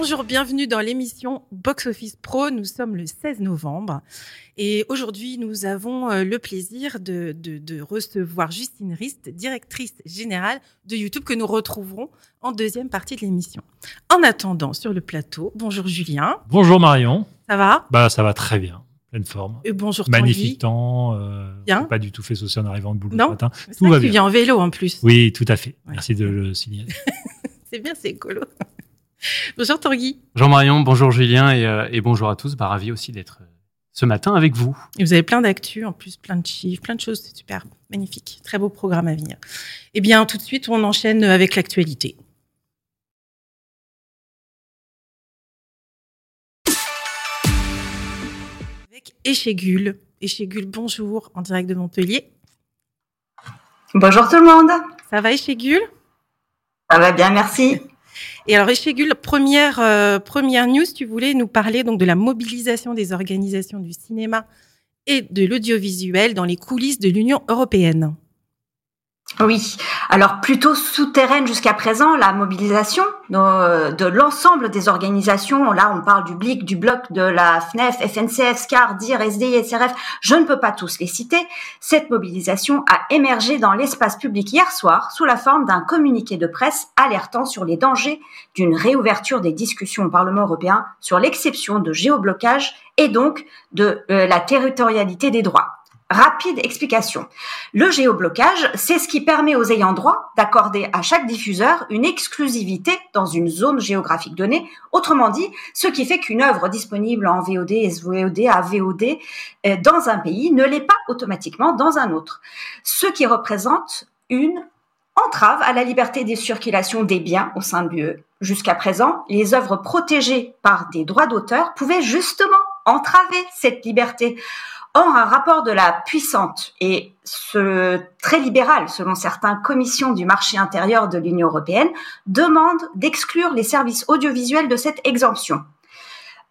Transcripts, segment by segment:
bonjour, bienvenue dans l'émission Box Office Pro. Nous sommes le 16 novembre et aujourd'hui nous avons euh, le plaisir de, de, recevoir Justine Rist, directrice générale de YouTube que nous retrouverons en deuxième partie de l'émission. En attendant, sur le plateau, bonjour Julien. Bonjour Marion. Ça va? Bah ça va très bien, pleine forme. Et bonjour Magnifique temps. Euh, bien. Pas du tout fait saucer en arrivant de boulot non, ce matin. Tout va tu viens en vélo en plus. Oui, tout à fait. Merci de le signaler. c'est bien, c'est écolo. bonjour Tanguy. Bonjour Marion, bonjour Julien et, euh, bonjour à tous. Bah, ravi aussi d'être euh, ce matin avec vous. Et vous avez plein d'actu, en plus plein de chiffres, plein de choses, c'est super, magnifique. Très beau programme à venir. Eh bien, tout de suite, on enchaîne avec l'actualité. Avec Échégule. Échégule, bonjour, en direct de Montpellier. Bonjour tout le monde. Ça va Échégule Ça va bien, merci. Et alors, Echegul, première, euh, première news, tu voulais nous parler donc de la mobilisation des organisations du cinéma et de l'audiovisuel dans les coulisses de l'Union européenne. Oui, alors plutôt souterraine jusqu'à présent, la mobilisation de, l'ensemble des organisations. Là, on parle du BLIC, du Bloc, de la FNEF, FNCF, SCAR, DIR, SDI, SRF. Je ne peux pas tous les citer. Cette mobilisation a émergé dans l'espace public hier soir sous la forme d'un communiqué de presse alertant sur les dangers d'une réouverture des discussions au Parlement européen sur l'exception de géoblocage et donc de euh, la territorialité des droits. Rapide explication. Le géoblocage, c'est ce qui permet aux ayants droit d'accorder à chaque diffuseur une exclusivité dans une zone géographique donnée. Autrement dit, ce qui fait qu'une œuvre disponible en VOD, SVOD, AVOD euh, dans un pays ne l'est pas automatiquement dans un autre. Ce qui représente une entrave à la liberté des circulations des biens au sein de l'UE. Jusqu'à présent, les œuvres protégées par des droits d'auteur pouvaient justement entraver cette liberté Or, un rapport de la puissante et ce, très libéral, selon certains, commissions du marché intérieur de l'Union européenne demande d'exclure les services audiovisuels de cette exemption.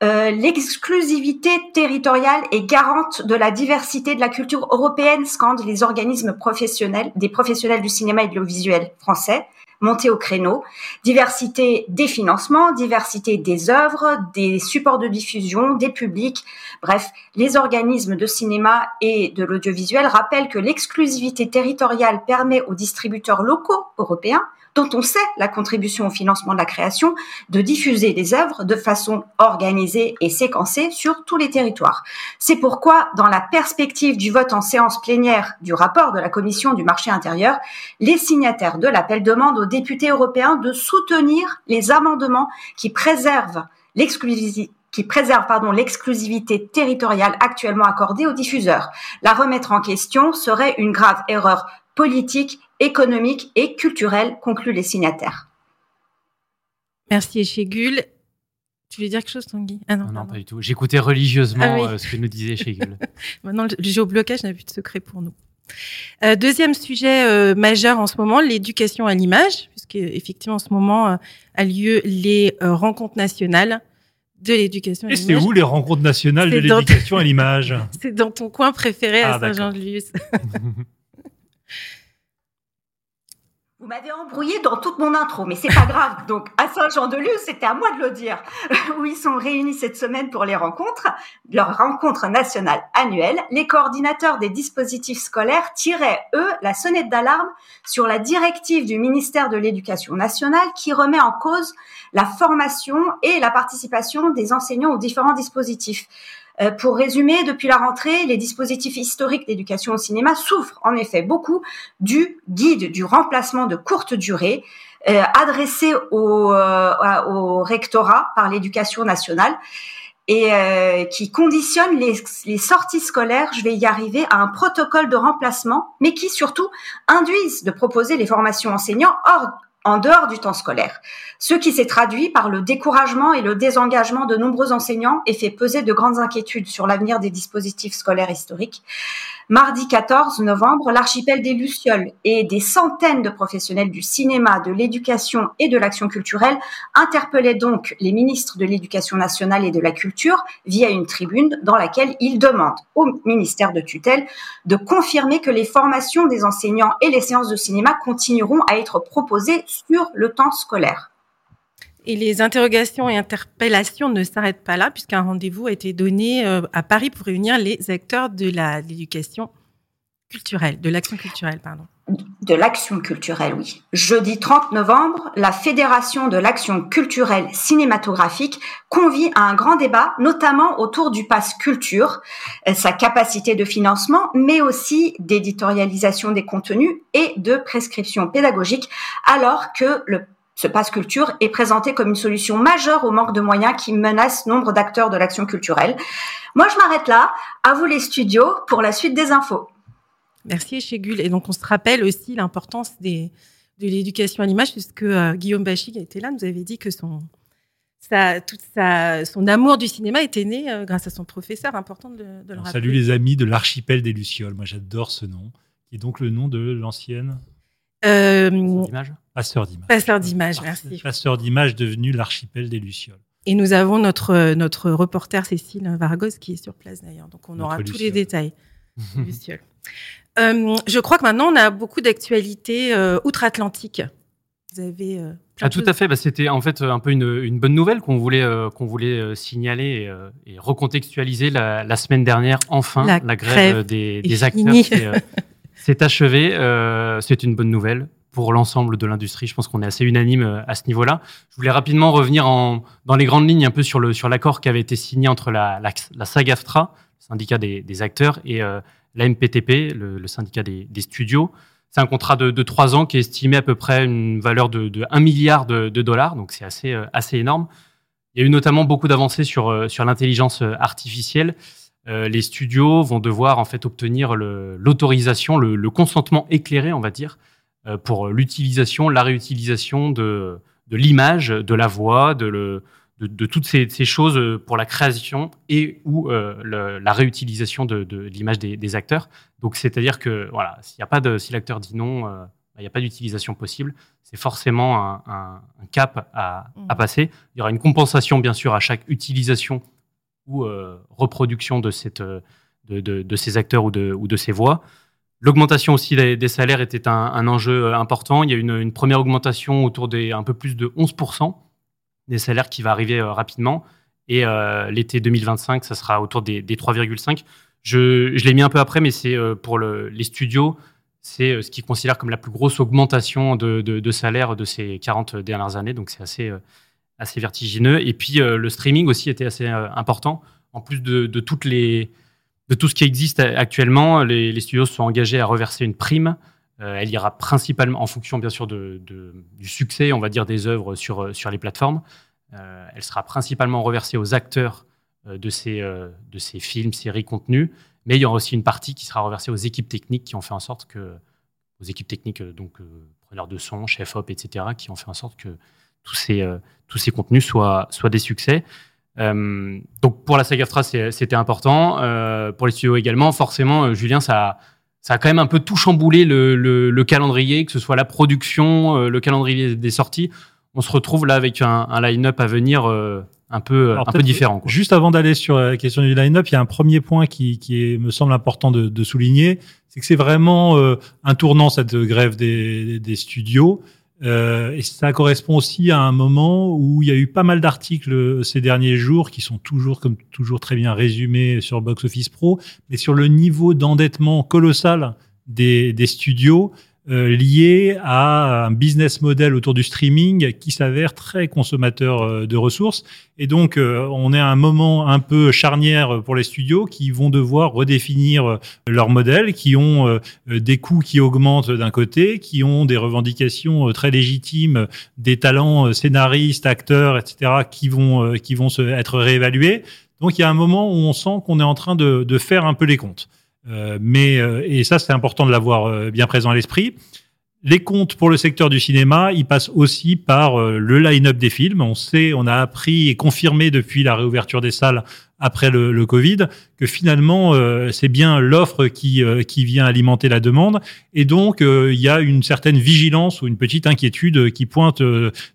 Euh, l'exclusivité territoriale est garante de la diversité de la culture européenne, scandent les organismes professionnels, des professionnels du cinéma et de l'audiovisuel français monter au créneau. Diversité des financements, diversité des œuvres, des supports de diffusion, des publics. Bref, les organismes de cinéma et de l'audiovisuel rappellent que l'exclusivité territoriale permet aux distributeurs locaux européens dont on sait la contribution au financement de la création, de diffuser des œuvres de façon organisée et séquencée sur tous les territoires. C'est pourquoi, dans la perspective du vote en séance plénière du rapport de la Commission du marché intérieur, les signataires de l'appel demandent aux députés européens de soutenir les amendements qui préservent l'exclusivité l'exclusivité territoriale actuellement accordée aux diffuseurs. La remettre en question serait une grave erreur politique économique et culturelle, concluent les signataires. Merci Echegul. Tu veux dire quelque chose, Tanguy? Ah non, non, pas du tout. J'écoutais religieusement ah euh, ce que nous disait Echegul. Maintenant, le géoblocage n'a plus de secret pour nous. Euh, deuxième sujet euh, majeur en ce moment, l'éducation à l'image, puisque effectivement en ce moment a lieu les rencontres nationales de l'éducation à l'image. Et c'est où les rencontres nationales de l'éducation à l'image? C'est dans ton coin préféré à ah, Saint-Jean-de-Luz. Vous m'avez embrouillé dans toute mon intro, mais c'est pas grave. Donc, à Saint-Jean-de-Luz, c'était à moi de le dire, où ils sont réunis cette semaine pour les rencontres, leur rencontre nationale annuelle. Les coordinateurs des dispositifs scolaires tiraient, eux, la sonnette d'alarme sur la directive du ministère de l'Éducation nationale qui remet en cause la formation et la participation des enseignants aux différents dispositifs. Euh, pour résumer, depuis la rentrée, les dispositifs historiques d'éducation au cinéma souffrent en effet beaucoup du guide du remplacement de courte durée euh, adressé au, euh, au, rectorat par l'éducation nationale et qui conditionne les, les, sorties scolaires, je vais y arriver, à un protocole de remplacement, mais qui surtout induisent de proposer les formations enseignants hors, en dehors du temps scolaire, ce qui s'est traduit par le découragement et le désengagement de nombreux enseignants et fait peser de grandes inquiétudes sur l'avenir des dispositifs scolaires historiques. Mardi 14 novembre, l'archipel des Lucioles et des centaines de professionnels du cinéma, de l'éducation et de l'action culturelle interpellaient donc les ministres de l'Éducation nationale et de la culture via une tribune dans laquelle ils demandent au ministère de tutelle de confirmer que les formations des enseignants et les séances de cinéma continueront à être proposées sur le temps scolaire. Et les interrogations et interpellations ne s'arrêtent pas là, puisqu'un rendez-vous a été donné euh, à Paris pour réunir les acteurs de l'éducation culturelle, de l'action culturelle, pardon. De l'action culturelle, oui. Jeudi 30 novembre, la Fédération de l'action culturelle cinématographique convie à un grand débat, notamment autour du pass culture, euh, sa capacité de financement, mais aussi d'éditorialisation des contenus et de prescription pédagogique, alors que le ce pass culture est présenté comme une solution majeure au manque de moyens qui menace nombre d'acteurs de l'action culturelle. Moi, je m'arrête là. À vous les studios pour la suite des infos. Merci Chégul. Et donc, on se rappelle aussi l'importance des, de l'éducation à l'image, puisque euh, Guillaume Bachy, qui était là, nous avait dit que son, sa, toute sa, son amour du cinéma était né euh, grâce à son professeur. Important de, de le rappeler. Salut les amis de l'archipel des Lucioles. Moi, j'adore ce nom, qui est donc le nom de l'ancienne. Euh, Passeur d'images. Passeur d'images, merci. Passeur d'images devenu l'archipel des Lucioles. Et nous avons notre, notre reporter Cécile Vargos qui est sur place d'ailleurs. Donc on aura tous les détails. Lucioles. Euh, je crois que maintenant, on a beaucoup d'actualités euh, outre-Atlantique. Vous avez. Euh, ah, tout à fait. Bah, C'était en fait un peu une, une bonne nouvelle qu'on voulait, qu'on voulait signaler et, recontextualiser la, la, semaine dernière. Enfin, la, grève des, des acteurs s'est achevée. C'est une bonne nouvelle pour l'ensemble de l'industrie. Je pense qu'on est assez unanime à ce niveau-là. Je voulais rapidement revenir en, dans les grandes lignes un peu sur l'accord qui avait été signé entre la, la, SAG-AFTRA, syndicat des, acteurs, et la MPTP, le, syndicat des, studios. C'est un contrat de, trois ans qui est estimé à peu près une valeur de, de 1 milliard de, dollars, donc c'est assez, euh, énorme. Il y a eu notamment beaucoup d'avancées sur, euh, l'intelligence euh, artificielle. Les studios vont devoir en fait obtenir l'autorisation, le, consentement éclairé, on va dire, pour l'utilisation, la réutilisation de, de l'image, de la voix, de, le, de, toutes ces, choses euh, pour la création et ou euh, la réutilisation de, l'image des, acteurs. Donc, c'est-à-dire que voilà, s'il a pas de, si l'acteur dit non, euh, il n'y a pas d'utilisation possible. C'est forcément un, cap à, mmh. passer. Il y aura une compensation, bien sûr, à chaque utilisation ou reproduction de, cette, de, ces acteurs ou de, de ces voix. L'augmentation aussi des, salaires était un, enjeu important. Il y a une, une première augmentation autour des un peu plus de 11% des salaires qui va arriver euh, rapidement. Et euh, l'été 2025, ça sera autour des, 3,5. Je, je l'ai mis un peu après, mais c'est euh, pour les studios, c'est ce qu'ils considèrent comme la plus grosse augmentation de, de, salaire de ces 40 dernières années. Donc c'est assez, assez vertigineux. Et puis le streaming aussi était assez important. En plus de, de, toutes les, de tout ce qui existe actuellement, les, studios se sont engagés à reverser une prime. elle ira principalement en fonction, bien sûr, de, du succès, on va dire, des œuvres sur, sur les plateformes. Euh, elle sera principalement reversée aux acteurs euh, de, ces, euh, de ces films, séries, contenus, mais il y aura aussi une partie qui sera reversée aux équipes techniques qui ont fait en sorte que, aux équipes techniques, donc preneurs de son, chef op, etc., qui ont fait en sorte que tous ces, tous ces contenus soient, soient des succès. donc pour la saga c'était important. pour les studios également, forcément, Julien, ça, ça a quand même un peu tout chamboulé le, le, le calendrier, que ce soit la production, le calendrier des sorties on se retrouve là avec un, line-up à venir euh, un peu, un peu différent. Juste avant d'aller sur la question du line-up, il y a un premier point qui, qui me semble important de, souligner, c'est que c'est vraiment euh, un tournant cette grève des, des studios. Euh, et ça correspond aussi à un moment où il y a eu pas mal d'articles ces derniers jours qui sont toujours, comme toujours, très bien résumés sur Box Office Pro, mais sur le niveau d'endettement colossal des, des studios euh, lié à un business model autour du streaming qui s'avère très consommateur euh, de ressources. Et donc, euh, on est à un moment un peu charnière pour les studios qui vont devoir redéfinir leur modèle, qui ont des coûts qui augmentent d'un côté, qui ont des revendications très légitimes, des talents scénaristes, acteurs, etc., qui vont, qui vont se, être réévalués. Donc, il y a un moment où on sent qu'on est en train de, de faire un peu les comptes. Euh, mais euh, et ça c'est important de l'avoir euh, bien présent à l'esprit. Les comptes pour le secteur du cinéma, ils passent aussi par le line-up des films. On sait, on a appris et confirmé depuis la réouverture des salles après le, Covid que finalement c'est bien l'offre qui qui vient alimenter la demande et donc il y a une certaine vigilance ou une petite inquiétude qui pointe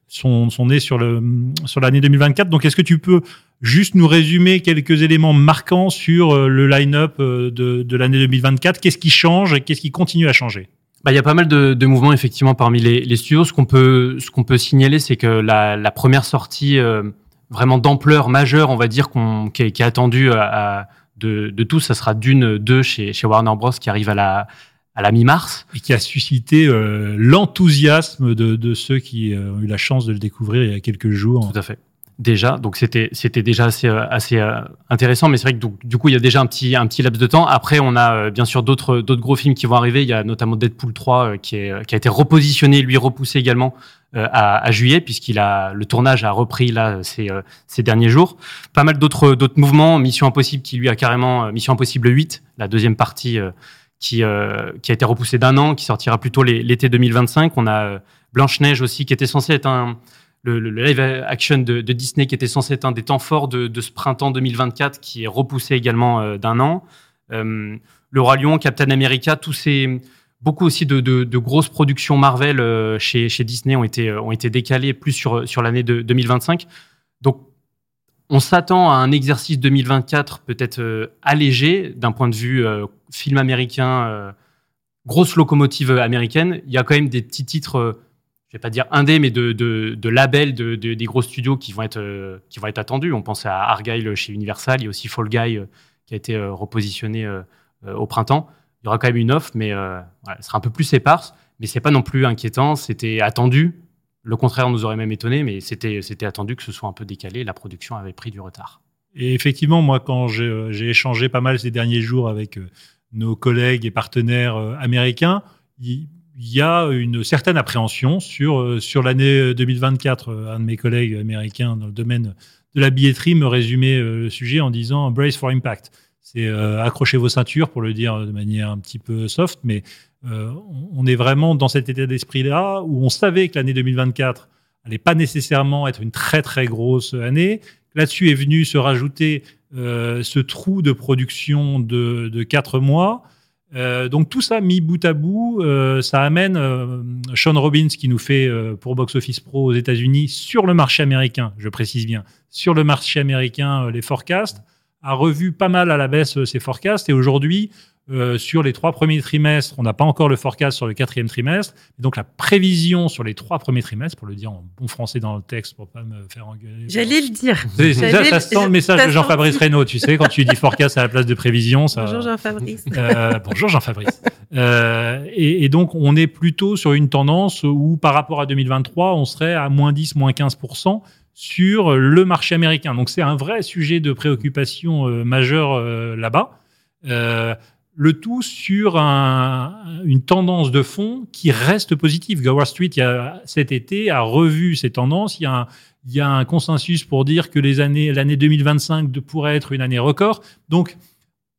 son, son nez sur le sur l'année 2024. Donc est-ce que tu peux juste nous résumer quelques éléments marquants sur euh, le line-up euh, de, l'année 2024. Qu'est-ce qui change et qu'est-ce qui continue à changer? Bah, il y a pas mal de, de, mouvements effectivement parmi les, les studios. Ce qu'on peut, ce qu'on peut signaler, c'est que la, la, première sortie euh, vraiment d'ampleur majeure, on va dire, qu'on, qui, est, qui est attendue à, de, de tous, ça sera Dune 2 chez, chez Warner Bros. qui arrive à la, à la mi-mars. Et qui a suscité euh, l'enthousiasme de, de, ceux qui euh, ont eu la chance de le découvrir il y a quelques jours. Tout à fait déjà. Donc c'était c'était déjà assez euh, assez euh, intéressant, mais c'est vrai que du coup il y a déjà un petit un petit laps de temps. Après on a euh, bien sûr d'autres d'autres gros films qui vont arriver. Il y a notamment Deadpool 3 qui est qui a été repositionné, lui repoussé également à, juillet puisqu'il a le tournage a repris là ces ces derniers jours. Pas mal d'autres d'autres mouvements. Mission Impossible qui lui a carrément Mission Impossible 8, la deuxième partie. qui, qui a été repoussée d'un an, qui sortira plutôt l'été 2025. On a Blanche-Neige aussi, qui était censé être un, le, live action de, Disney qui était censé être un des temps forts de, ce printemps 2024 qui est repoussé également euh, d'un an. Euh, le Roi Lion, Captain America, beaucoup aussi de, grosses productions Marvel euh, chez, Disney ont été décalées plus sur sur l'année de 2025. Donc on s'attend à un exercice 2024 peut-être allégé d'un point de vue film américain, grosse locomotive américaine. Il y a quand même des petits titres je vais pas dire indé, mais de, labels de, des gros studios qui vont être euh, qui vont être attendus. On pense à Argyle chez Universal, il y a aussi Fall Guy euh, qui a été euh, repositionné au printemps. Il y aura quand même une offre, mais elle sera un peu plus éparse. Mais c'est pas non plus inquiétant. C'était attendu. Le contraire nous aurait même étonné, mais c'était attendu que ce soit un peu décalé. La production avait pris du retard. Et effectivement, moi, quand j'ai échangé pas mal ces derniers jours avec nos collègues et partenaires américains, y a une certaine appréhension sur, euh, sur l'année 2024. Euh, un de mes collègues américains dans le domaine de la billetterie me résumait euh, le sujet en disant Brace for Impact. C'est accrocher vos ceintures, pour le dire de manière un petit peu soft, mais on est vraiment dans cet état d'esprit-là où on savait que l'année 2024 n'allait pas nécessairement être une très très grosse année. Là-dessus est venu se rajouter ce trou de production de, de quatre mois euh, donc tout ça mis bout à bout, euh, ça amène euh, Sean Robbins qui nous fait pour Box Office Pro aux États-Unis sur le marché américain, je précise bien, sur le marché américain les forecasts, a revu pas mal à la baisse ses forecasts. Et aujourd'hui euh, sur les trois premiers trimestres, on n'a pas encore le forecast sur le quatrième trimestre. Donc la prévision sur les trois premiers trimestres, pour le dire en bon français dans le texte, pour pas me faire engueuler. J'allais le dire. Ça, ça, sent le message de Jean-Fabrice Reynaud. Tu sais, quand tu dis forecast à la place de prévision, ça. Bonjour Jean-Fabrice. Euh, bonjour Jean-Fabrice. Euh, et, et, donc on est plutôt sur une tendance où par rapport à 2023, on serait à moins 10, moins 15% sur le marché américain. Donc c'est un vrai sujet de préoccupation majeure là-bas. Euh, le tout sur une tendance de fond qui reste positive. Gower Street, il y a, cet été, a revu ces tendances. Il y a un, il y a un consensus pour dire que les années, l'année 2025 pourrait être une année record. Donc,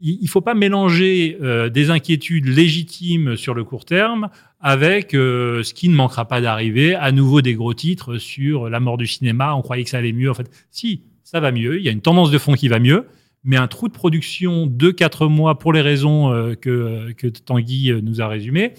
il ne faut pas mélanger euh, des inquiétudes légitimes sur le court terme avec euh, ce qui ne manquera pas d'arriver, à nouveau des gros titres sur la mort du cinéma. On croyait que ça allait mieux. En fait, si, ça va mieux. Il y a une tendance de fond qui va mieux mais un trou de production de 4 mois pour les raisons euh, que, que Tanguy euh, nous a résumées,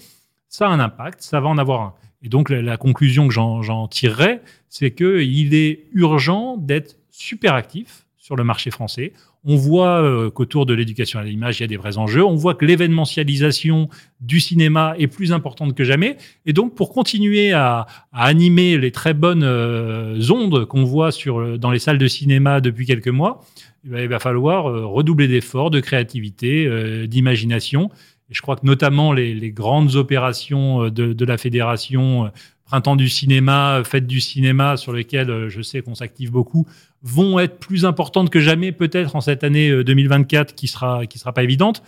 ça a un impact, ça va en avoir un. Et donc la, conclusion que j'en tirerai, c'est qu'il est urgent d'être super actif sur le marché français. On voit euh, qu'autour de l'éducation à l'image, il y a des vrais enjeux. On voit que l'événementialisation du cinéma est plus importante que jamais. Et donc, pour continuer à, animer les très bonnes ondes qu'on voit sur, dans les salles de cinéma depuis quelques mois, il va, falloir euh, redoubler d'efforts, de créativité, euh, d'imagination. Et je crois que notamment les, grandes opérations euh, de, la fédération, Printemps du cinéma, Fête du cinéma, sur lesquelles je sais qu'on s'active beaucoup, vont être plus importantes que jamais, peut-être en cette année 2024 qui sera qui sera pas évidente.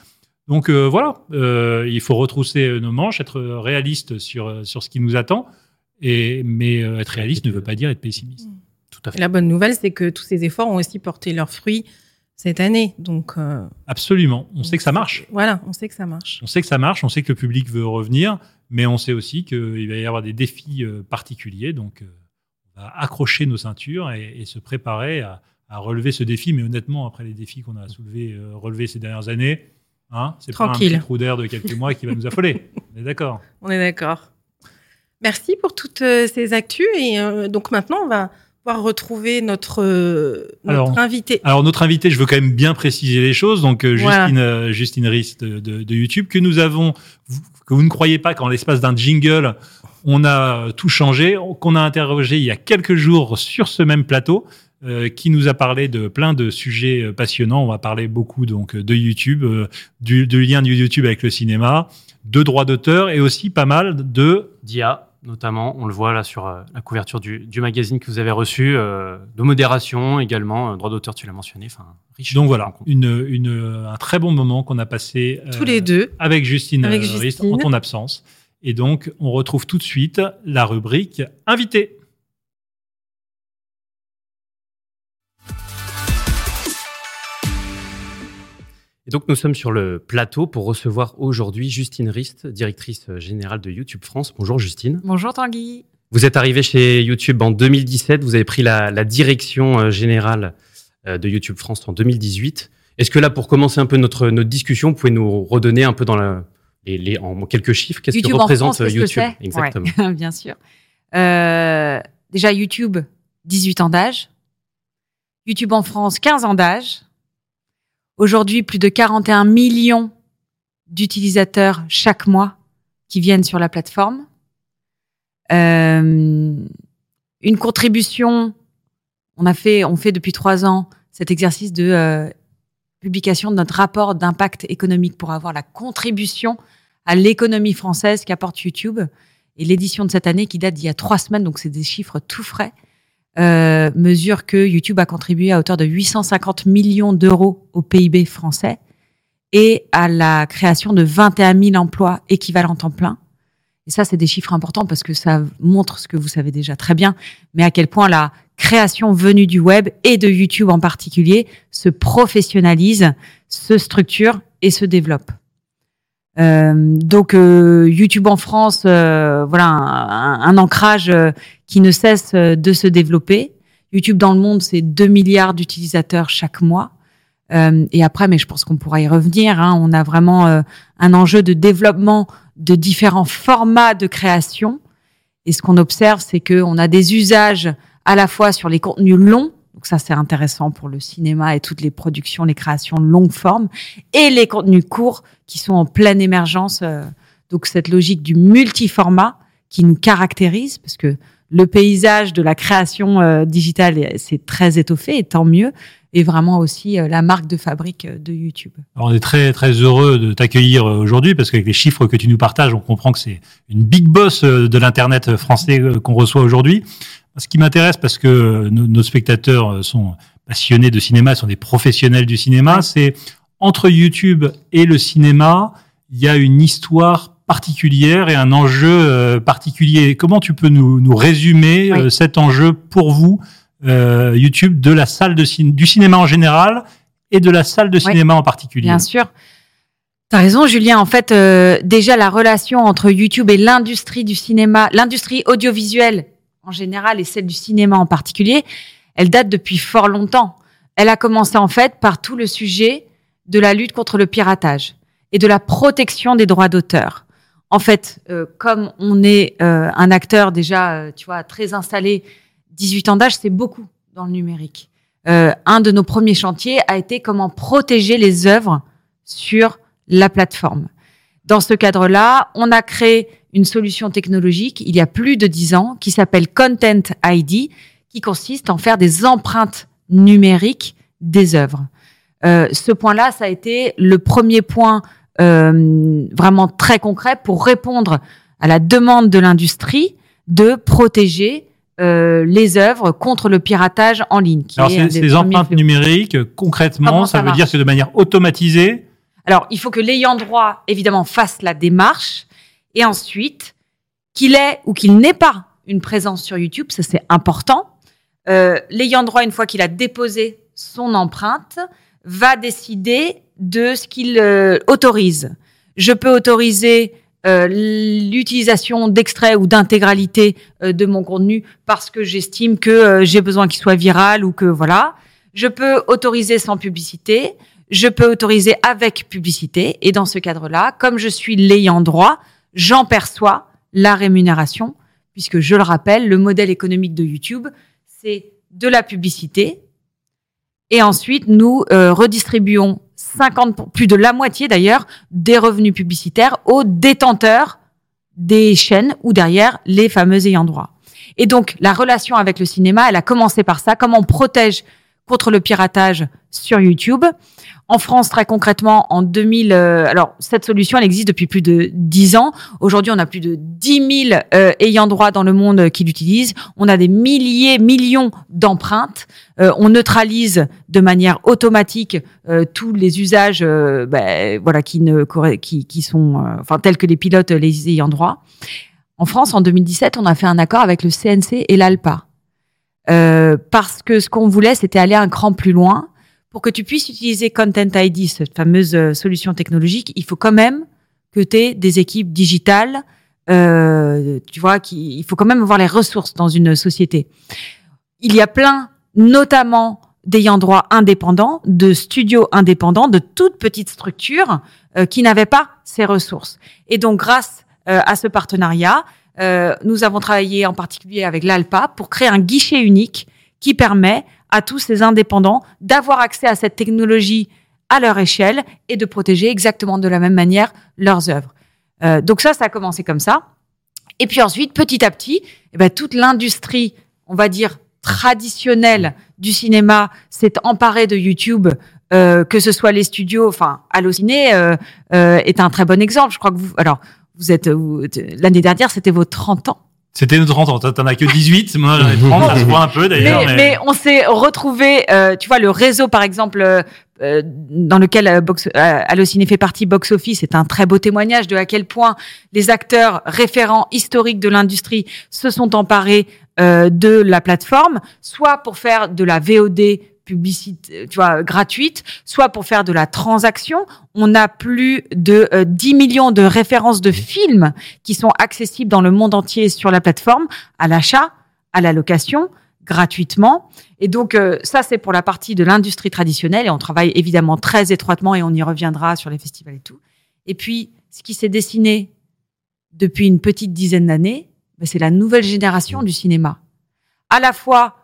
Donc voilà, il faut retrousser nos manches, être réaliste sur sur ce qui nous attend. Et mais être réaliste ne veut pas dire être pessimiste. La bonne nouvelle, c'est que tous ces efforts ont aussi porté leurs fruits cette année. Donc, euh, Absolument. On, sait que ça marche. Voilà, on sait que ça marche. On sait que ça marche, on sait que le public veut revenir, mais on sait aussi qu'il va y avoir des défis euh, particuliers. Donc, euh, on va accrocher nos ceintures et, se préparer à, relever ce défi. Mais honnêtement, après les défis qu'on a soulevés, relevés ces dernières années, hein, c'est pas un petit trou d'air de quelques mois qui va nous affoler. On est d'accord On est d'accord. Merci pour toutes ces actus. Et donc maintenant, on va pouvoir retrouver notre, notre invité Alors notre invité, je veux quand même bien préciser les choses. Donc Justine, Justine Rist de, de, de, YouTube, que nous avons, que vous ne croyez pas qu'en l'espace d'un jingle, on a tout changé, qu'on a interrogé il y a quelques jours sur ce même plateau. Euh, qui nous a parlé de plein de sujets euh, passionnants. On va parler beaucoup donc de YouTube, euh, du, lien de YouTube avec le cinéma, de droits d'auteur et aussi pas mal de d'IA notamment. On le voit là sur la couverture du, magazine que vous avez reçu, de modération également, droits d'auteur, tu l'as mentionné. Enfin, riche. Donc voilà, une, un très bon moment qu'on a passé tous les deux avec Justine, avec Justine. en ton absence. Et donc, on retrouve tout de suite la rubrique invité. Et donc, nous sommes sur le plateau pour recevoir aujourd'hui Justine Rist, directrice générale de YouTube France. Bonjour Justine. Bonjour Tanguy. Vous êtes arrivée chez YouTube en 2017. Vous avez pris la, direction euh, générale euh, de YouTube France en 2018. Est-ce que là, pour commencer un peu notre, notre discussion, vous pouvez nous redonner un peu dans la, les, en quelques chiffres, qu'est-ce que représente YouTube? Exactement. bien sûr. Euh, déjà, YouTube, 18 ans d'âge. YouTube en France, 15 ans d'âge. Aujourd'hui, plus de 41 millions d'utilisateurs chaque mois qui viennent sur la plateforme. Euh, une contribution, on a fait, on fait depuis trois ans cet exercice de euh, publication de notre rapport d'impact économique pour avoir la contribution à l'économie française qu'apporte YouTube. Et l'édition de cette année, qui date d'il y a trois semaines, donc c'est des chiffres tout frais, euh, mesure que YouTube a contribué à hauteur de 850 millions d'euros au PIB français et à la création de 21 000 emplois équivalents temps plein. Et ça, c'est des chiffres importants parce que ça montre ce que vous savez déjà très bien, mais à quel point la création venue du web et de YouTube en particulier se professionnalise, se structure et se développe. Euh, donc euh, YouTube en France, euh, voilà un, ancrage qui ne cesse de se développer. YouTube dans le monde, c'est 2 milliards d'utilisateurs chaque mois. et après, mais je pense qu'on pourra y revenir. Hein, on a vraiment un enjeu de développement de différents formats de création. Et ce qu'on observe, c'est qu'on a des usages à la fois sur les contenus longs, donc ça c'est intéressant pour le cinéma et toutes les productions, les créations longue forme, et les contenus courts qui sont en pleine émergence. Euh, donc cette logique du multiformat qui nous caractérise, parce que le paysage de la création euh, digitale c'est très étoffé, et tant mieux, et vraiment aussi euh, la marque de fabrique de YouTube. on est très très heureux de t'accueillir aujourd'hui parce qu'avec les chiffres que tu nous partages, on comprend que c'est une big boss de l'internet français qu'on reçoit aujourd'hui. Ce qui m'intéresse, parce que nos, spectateurs sont passionnés de cinéma, sont des professionnels du cinéma, c'est entre YouTube et le cinéma, il y a une histoire particulière et un enjeu euh, particulier. Comment tu peux nous, nous résumer euh, cet enjeu pour vous, euh, YouTube, de la salle de du cinéma en général et de la salle de cinéma en particulier? Bien sûr. Tu as raison, Julien. En fait, déjà, la relation entre YouTube et l'industrie du cinéma, l'industrie audiovisuelle en général et celle du cinéma en particulier, elle date depuis fort longtemps. Elle a commencé en fait par tout le sujet de la lutte contre le piratage et de la protection des droits d'auteur. En fait, euh, comme on est euh, un acteur déjà, euh, tu vois, très installé, 18 ans d'âge, c'est beaucoup dans le numérique. un de nos premiers chantiers a été comment protéger les œuvres sur la plateforme. Dans ce cadre-là, on a créé une solution technologique il y a plus de dix ans qui s'appelle Content ID, qui consiste en faire des empreintes numériques des œuvres. Euh, ce point-là, ça a été le premier point euh, vraiment très concret pour répondre à la demande de l'industrie de protéger euh, les œuvres contre le piratage en ligne. Alors, ces empreintes numériques, concrètement, ça, veut dire que de manière automatisée. Alors, il faut que l'ayant droit, évidemment, fasse la démarche et ensuite, qu'il ait ou qu'il n'ait pas une présence sur YouTube, ça c'est important. Euh, L'ayant droit, une fois qu'il a déposé son empreinte, va décider de ce qu'il euh, autorise. Je peux autoriser euh, l'utilisation d'extraits ou d'intégralité de mon contenu parce que j'estime que j'ai besoin qu'il soit viral ou que voilà. Je peux autoriser sans publicité. Je peux autoriser avec publicité. Et dans ce cadre-là, comme je suis l'ayant droit, j'en perçois la rémunération, puisque je le rappelle, le modèle économique de YouTube, c'est de la publicité. Et ensuite, nous euh, redistribuons 50, plus de la moitié d'ailleurs, des revenus publicitaires aux détenteurs des chaînes ou derrière les fameux ayants droit. Et donc, la relation avec le cinéma, elle a commencé par ça. Comment on protège contre le piratage sur YouTube? En France, très concrètement, en 2000, euh, alors cette solution, elle existe depuis plus de 10 ans. Aujourd'hui, on a plus de 10 000 euh, ayants droit dans le monde qui l'utilisent. On a des milliers, millions d'empreintes. Euh, on neutralise de manière automatique tous les usages, ben, voilà, qui ne qui, qui sont, enfin, tels que les pilotes, les ayants droit. En France, en 2017, on a fait un accord avec le CNC et l'ALPA. parce que ce qu'on voulait, c'était aller un cran plus loin pour que tu puisses utiliser Content ID, cette fameuse euh, solution technologique, il faut quand même que tu aies des équipes digitales. Euh, tu vois, qui, il faut quand même avoir les ressources dans une société. Il y a plein, notamment d'ayant droit indépendants, de studios indépendants, de toutes petites structures euh, qui n'avaient pas ces ressources. Et donc, grâce euh, à ce partenariat, euh, nous avons travaillé en particulier avec l'ALPA pour créer un guichet unique qui permet à tous ces indépendants d'avoir accès à cette technologie à leur échelle et de protéger exactement de la même manière leurs œuvres. Euh, donc ça, ça a commencé comme ça. Et puis ensuite, petit à petit, eh ben, toute l'industrie, on va dire traditionnelle du cinéma, s'est emparée de YouTube, euh, que ce soit les studios, enfin, Allociné euh, euh, est un très bon exemple. Je crois que vous, alors, vous êtes l'année dernière, c'était vos 30 ans. C'était notre 30 ans. T'en as que 18. Moi, j'en ai 30. ça se voit un peu, d'ailleurs. Mais, mais... on s'est retrouvé, euh, tu vois, le réseau, par exemple, euh, euh dans lequel euh, Box, euh, Allociné fait partie, Box Office, c'est un très beau témoignage de à quel point les acteurs référents historiques de l'industrie se sont emparés de la plateforme, soit pour faire de la VOD publicité, tu vois, gratuite, soit pour faire de la transaction. On a plus de 10 euh, millions de références de films qui sont accessibles dans le monde entier sur la plateforme, à l'achat, à la location, gratuitement. Et donc, euh, ça, c'est pour la partie de l'industrie traditionnelle. Et on travaille évidemment très étroitement et on y reviendra sur les festivals et tout. Et puis, ce qui s'est dessiné depuis une petite dizaine d'années, ben, c'est la nouvelle génération du cinéma. À la fois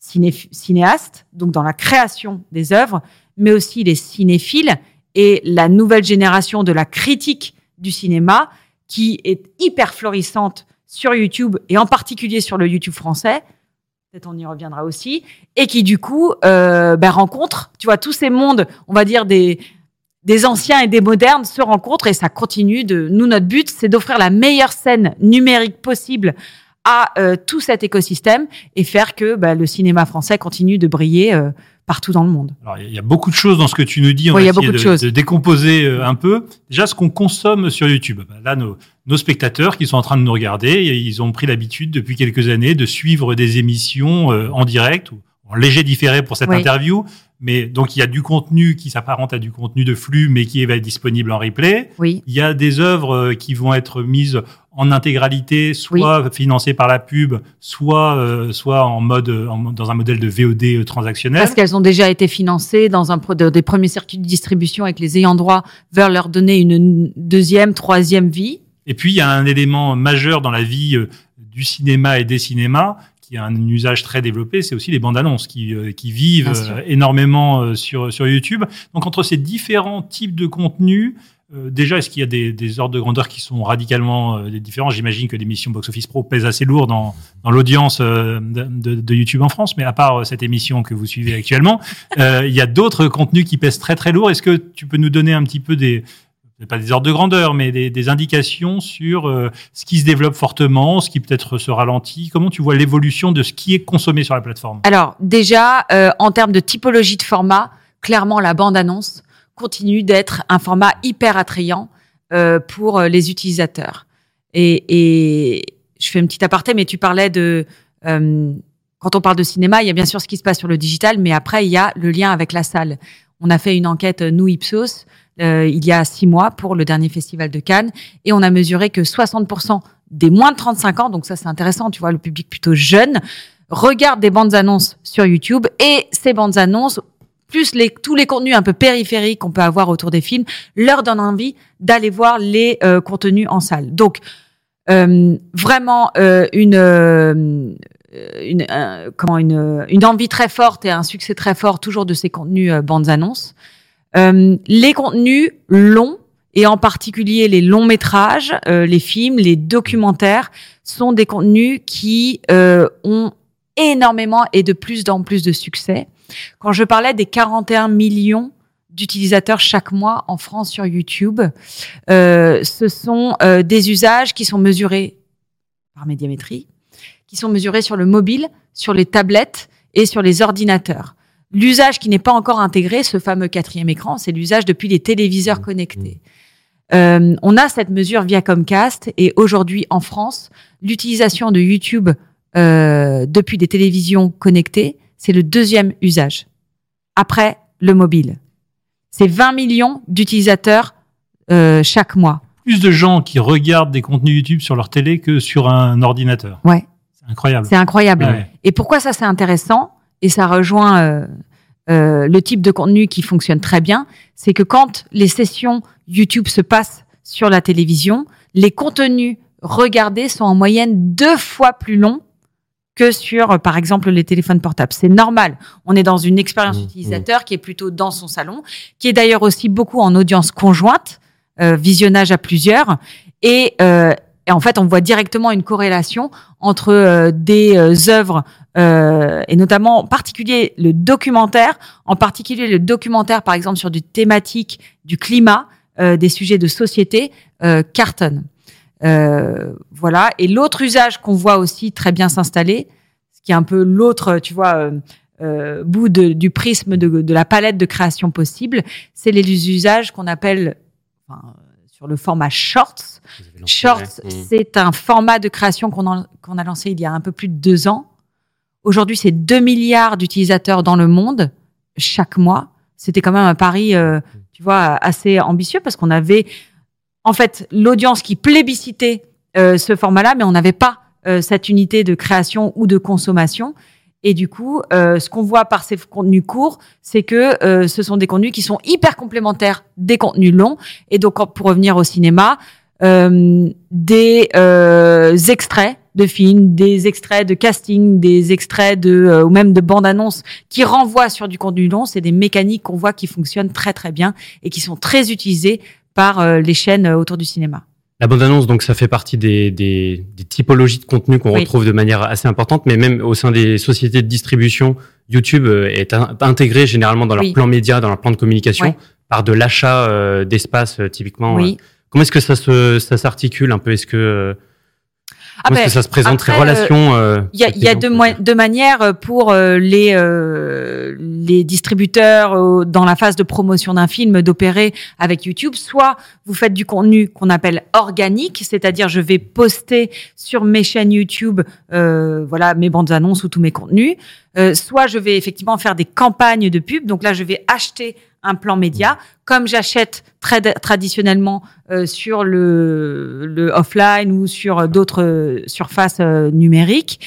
cinéastes, donc dans la création des œuvres, mais aussi les cinéphiles et la nouvelle génération de la critique du cinéma qui est hyper florissante sur YouTube et en particulier sur le YouTube français. Peut-être on y reviendra aussi et qui du coup euh, ben, rencontre, tu vois, tous ces mondes, on va dire des des anciens et des modernes se rencontrent et ça continue de nous notre but c'est d'offrir la meilleure scène numérique possible à euh, tout cet écosystème et faire que bah, le cinéma français continue de briller euh, partout dans le monde. Alors, il y a beaucoup de choses dans ce que tu nous dis. On va essayer de, décomposer euh, un peu. Déjà, ce qu'on consomme sur YouTube. Bah, là, nos, nos, spectateurs qui sont en train de nous regarder, ils ont pris l'habitude depuis quelques années de suivre des émissions en direct ou en léger différé pour cette interview. Mais donc, il y a du contenu qui s'apparente à du contenu de flux, mais qui va être disponible en replay. Oui. Il y a des œuvres qui vont être mises en intégralité, soit financées par la pub, soit euh, soit en mode dans un modèle de VOD euh, transactionnel. Parce qu'elles ont déjà été financées dans un des premiers circuits de distribution avec les ayants droit veulent leur donner une deuxième, troisième vie. Et puis il y a un élément majeur dans la vie euh, du cinéma et des cinémas qui a un usage très développé, c'est aussi les bandes annonces qui, qui vivent énormément sur sur YouTube. Donc entre ces différents types de contenus, euh, déjà, est-ce qu'il y a des, des, ordres de grandeur qui sont radicalement euh, différents? J'imagine que l'émission Box Office Pro pèse assez lourd dans, dans l'audience euh, de, de, YouTube en France, mais à part cette émission que vous suivez actuellement, il y a d'autres contenus qui pèsent très très lourd. Est-ce que tu peux nous donner un petit peu des pas des ordres de grandeur, mais des, des indications sur ce qui se développe fortement, ce qui peut-être se ralentit. Comment tu vois l'évolution de ce qui est consommé sur la plateforme? Alors déjà, en termes de typologie de format, clairement la bande-annonce continue d'être un format hyper attrayant euh, pour euh, les utilisateurs. Et, et, je fais une petite aparté, mais tu parlais de euh, quand on parle de cinéma, il y a bien sûr ce qui se passe sur le digital, mais après il y a le lien avec la salle. On a fait une enquête nous Ipsos euh, il y a six mois pour le dernier festival de Cannes, et on a mesuré que 60% des moins de 35 ans, donc ça c'est intéressant, tu vois, le public plutôt jeune, regarde des bandes annonces sur YouTube et ces bandes annonces plus tous les contenus un peu périphériques qu'on peut avoir autour des films, leur donnent envie d'aller voir les euh, contenus en salle. Donc, euh, vraiment, une envie très forte et un succès très fort toujours de ces contenus bandes annonces. Les contenus longs et en particulier les longs métrages, les films, les documentaires sont des contenus qui ont énormément et de plus en plus de succès. Quand je parlais des 41 millions d'utilisateurs chaque mois en France sur YouTube, euh, ce sont euh, des usages qui sont mesurés par médiamétrie, qui sont mesurés sur le mobile, sur les tablettes et sur les ordinateurs. L'usage qui n'est pas encore intégré, ce fameux quatrième écran, c'est l'usage depuis les téléviseurs connectés. Euh, on a cette mesure via Comcast et aujourd'hui en France, l'utilisation de YouTube euh, depuis des télévisions connectées, c'est le deuxième usage, après le mobile. C'est 20 millions d'utilisateurs euh, chaque mois. Plus de gens qui regardent des contenus YouTube sur leur télé que sur un ordinateur. Ouais. C'est incroyable. C'est incroyable. Et pourquoi ça c'est intéressant? Et ça rejoint euh, euh, le type de contenu qui fonctionne très bien, c'est que quand les sessions YouTube se passent sur la télévision, les contenus regardés sont en moyenne deux fois plus longs que sur, par exemple, les téléphones portables. C'est normal. On est dans une expérience mmh, utilisateur mmh. qui est plutôt dans son salon, qui est d'ailleurs aussi beaucoup en audience conjointe, euh, visionnage à plusieurs. Et, euh, et, en fait, on voit directement une corrélation entre euh, des euh, œuvres, euh, et notamment en particulier le documentaire, en particulier le documentaire, par exemple, sur du thématique du climat, des sujets de société, cartonne. Euh, voilà. Et l'autre usage qu'on voit aussi très bien s'installer, ce qui est un peu l'autre, tu vois, euh, euh bout de, du prisme de, de, la palette de création possible, c'est les usages qu'on appelle enfin, sur le format Shorts. Shorts, mmh. c'est un format de création qu'on a lancé il y a un peu plus de deux ans. Aujourd'hui, c'est 2 milliards d'utilisateurs dans le monde chaque mois. C'était quand même un pari, euh, tu vois, assez ambitieux parce qu'on avait en fait l'audience qui plébiscitait euh, ce format-là, mais on n'avait pas euh, cette unité de création ou de consommation. Et du coup, euh, ce qu'on voit par ces contenus courts, c'est que ce sont des contenus qui sont hyper complémentaires des contenus longs. Et donc, pour revenir au cinéma, des extraits de films, des extraits de casting, des extraits de ou même de bandes annonces qui renvoient sur du contenu long, c'est des mécaniques qu'on voit qui fonctionnent très très bien et qui sont très utilisées par euh, les chaînes euh, autour du cinéma. La bande-annonce, donc, ça fait partie des, des, des typologies de contenu qu'on retrouve de manière assez importante, mais même au sein des sociétés de distribution, YouTube euh, est intégré généralement dans leur plan média, dans leur plan de communication, par de l'achat d'espace, typiquement. Oui. Comment est-ce que ça se, ça s'articule un peu? Est-ce que ah Comment est-ce ben, que ça se présente ces relations Il y a, y a deux, deux, manières pour les les distributeurs dans la phase de promotion d'un film d'opérer avec YouTube. Soit vous faites du contenu qu'on appelle organique, c'est-à-dire je vais poster sur mes chaînes YouTube, euh, voilà mes bandes annonces ou tous mes contenus. Euh, soit je vais effectivement faire des campagnes de pub. Donc là, je vais acheter un plan média, comme j'achète très traditionnellement euh, sur le, le, offline ou sur d'autres surfaces numériques.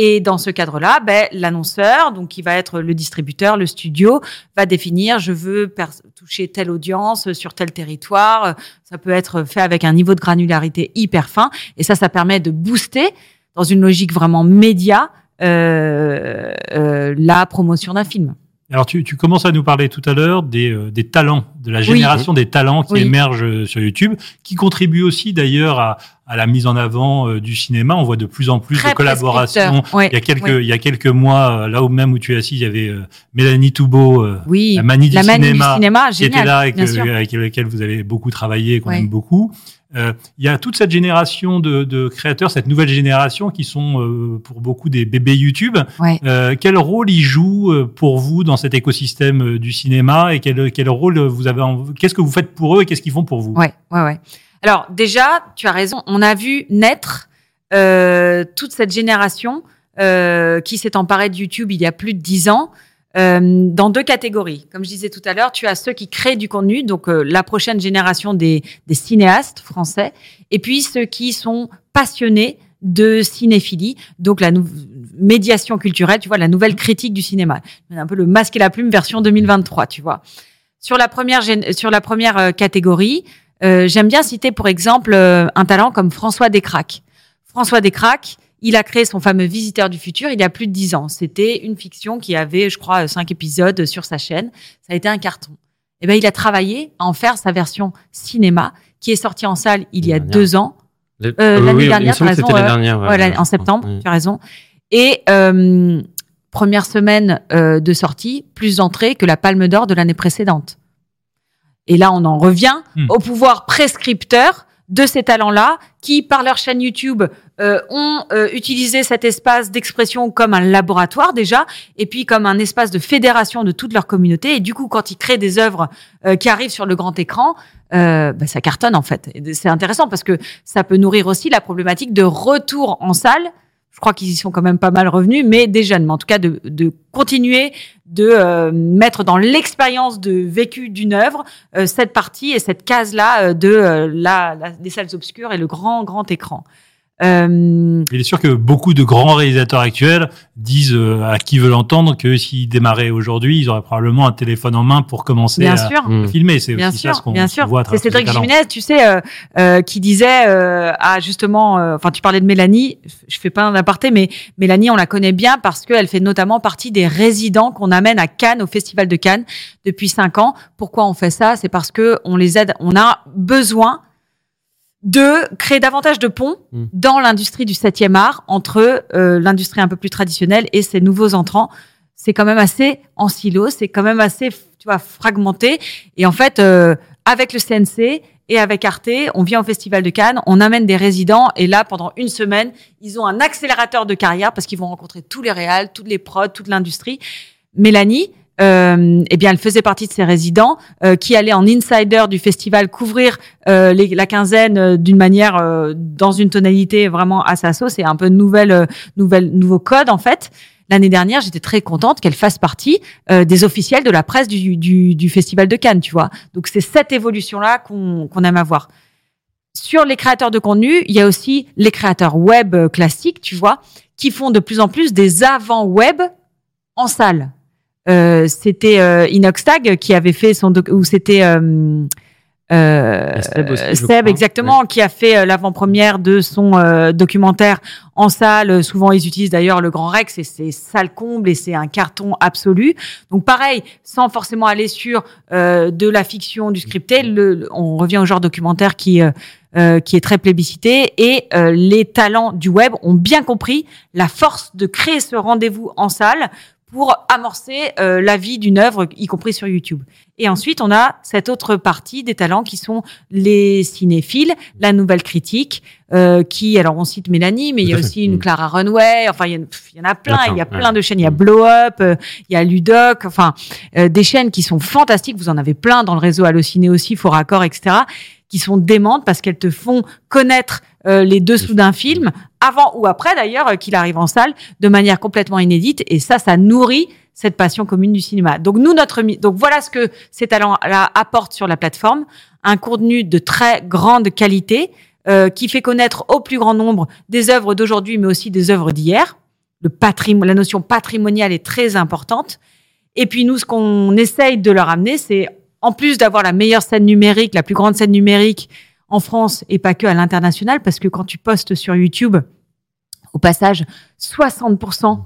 Et dans ce cadre-là, ben, l'annonceur, donc qui va être le distributeur, le studio, va définir je veux toucher telle audience sur tel territoire. Ça peut être fait avec un niveau de granularité hyper fin. Et ça, ça permet de booster dans une logique vraiment média euh, euh, la promotion d'un film. Alors, tu, tu, commences à nous parler tout à l'heure des, euh, des, talents, de la génération des talents qui émergent euh, sur YouTube, qui contribuent aussi d'ailleurs à, à, la mise en avant euh, du cinéma. On voit de plus en plus de collaborations. Il y a quelques, il y a quelques mois, là où même où tu es assis, il y avait Mélanie Toubeau, la manie du cinéma, qui était là et avec laquelle vous avez beaucoup travaillé, qu'on aime beaucoup. Euh, il y a toute cette génération de, de, créateurs, cette nouvelle génération qui sont euh, pour beaucoup des bébés YouTube. Euh, quel rôle ils jouent pour vous dans cet écosystème du cinéma et quel, quel rôle vous avez Qu'est-ce que vous faites pour eux et qu'est-ce qu'ils font pour vous? Ouais, ouais, ouais. Alors déjà, tu as raison. On a vu naître toute cette génération qui s'est emparée de YouTube il y a plus de dix ans. Euh, dans deux catégories. Comme je disais tout à l'heure, tu as ceux qui créent du contenu, donc euh, la prochaine génération des, cinéastes français, et puis ceux qui sont passionnés de cinéphilie, donc la médiation culturelle, tu vois, la nouvelle critique du cinéma. Un peu le masque et la plume version 2023, tu vois. Sur la première, sur la première euh, catégorie, j'aime bien citer pour exemple un talent comme François Descraques. François Descraques, il a créé son fameux Visiteur du futur il y a plus de dix ans. C'était une fiction qui avait, je crois, cinq épisodes sur sa chaîne. Ça a été un carton. Et eh ben, il a travaillé à en faire sa version cinéma, qui est sortie en salle il y a deux ans. Euh, l'année dernière, tu as raison. Dernière, en septembre, tu as raison. Et euh, première semaine euh, de sortie, plus d'entrées que la Palme d'Or de l'année précédente. Et là, on en revient hmm. au pouvoir prescripteur de ces talents-là qui, par leur chaîne YouTube, euh, ont euh, utilisé cet espace d'expression comme un laboratoire déjà, et puis comme un espace de fédération de toute leur communauté. Et du coup, quand ils créent des œuvres euh, qui arrivent sur le grand écran, bah, ça cartonne en fait. C'est intéressant parce que ça peut nourrir aussi la problématique de retour en salle je crois qu'ils y sont quand même pas mal revenus, mais des jeunes. Mais en tout cas, de, de continuer de euh, mettre dans l'expérience de vécu d'une œuvre euh, cette partie et cette case-là euh, de la, la, des salles obscures et le grand, grand écran. Euh... Il est sûr que beaucoup de grands réalisateurs actuels disent euh, à qui veut l'entendre que s'ils démarraient aujourd'hui, ils auraient probablement un téléphone en main pour commencer à, filmer. C'est aussi sûr, ça ce qu'on voit. C'est Cédric Jiménez, tu sais, euh, euh, qui disait ah justement, enfin tu parlais de Mélanie, je fais pas un aparté, mais Mélanie on la connaît bien parce qu'elle fait notamment partie des résidents qu'on amène à Cannes au Festival de Cannes depuis cinq ans. Pourquoi on fait ça? C'est parce que on les aide, on a besoin de créer davantage de ponts hmm. dans l'industrie du 7e art entre euh, l'industrie un peu plus traditionnelle et ces nouveaux entrants. C'est quand même assez en silo, c'est quand même assez tu vois fragmenté et en fait euh, avec le CNC et avec Arte, on vient au Festival de Cannes, on amène des résidents et là pendant une semaine, ils ont un accélérateur de carrière parce qu'ils vont rencontrer tous les réals, toutes les prods, toute l'industrie. Mélanie, euh, eh bien, elle faisait partie de ces résidents euh, qui allaient en insider du festival couvrir euh, les, la quinzaine euh, d'une manière euh, dans une tonalité vraiment à sa sauce. C'est un peu nouvelle, nouvelle, nouveau code en fait. L'année dernière, j'étais très contente qu'elle fasse partie des officiels de la presse du, du, du, festival de Cannes, tu vois. Donc c'est cette évolution-là qu'on qu'on aime avoir. Sur les créateurs de contenu, il y a aussi les créateurs web classiques, tu vois, qui font de plus en plus des avant web en salle. Euh, c'était euh, Inoxtag qui avait fait son ou c'était euh, euh, Seb, exactement, qui a fait l'avant-première de son documentaire en salle. Souvent, ils utilisent d'ailleurs le Grand Rex et c'est salle comble et c'est un carton absolu. Donc, pareil, sans forcément aller sur de la fiction, du scripté, le, on revient au genre documentaire qui qui est très plébiscité et les talents du web ont bien compris la force de créer ce rendez-vous en salle pour amorcer euh, la vie d'une œuvre, y compris sur YouTube. Et ensuite, on a cette autre partie des talents qui sont les cinéphiles, la nouvelle critique, euh, qui, alors on cite Mélanie, mais il y a aussi une mm. Clara Runway, enfin il y, en a plein, il y a plein de chaînes, il y a Blow Up, euh, il y a Ludoc, enfin euh, des chaînes qui sont fantastiques, vous en avez plein dans le réseau Allociné aussi, Faux Raccord, etc., qui sont démentes parce qu'elles te font connaître euh, les dessous d'un film, avant ou après d'ailleurs euh, qu'il arrive en salle, de manière complètement inédite. Et ça, ça nourrit cette passion commune du cinéma. Donc nous, notre donc voilà ce que ces talents-là apportent sur la plateforme, un contenu de très grande qualité euh, qui fait connaître au plus grand nombre des œuvres d'aujourd'hui, mais aussi des œuvres d'hier. Le patrimoine, la notion patrimoniale est très importante. Et puis nous, ce qu'on essaye de leur amener, c'est en plus d'avoir la meilleure scène numérique, la plus grande scène numérique en France et pas que à l'international, parce que quand tu postes sur YouTube, au passage, 60%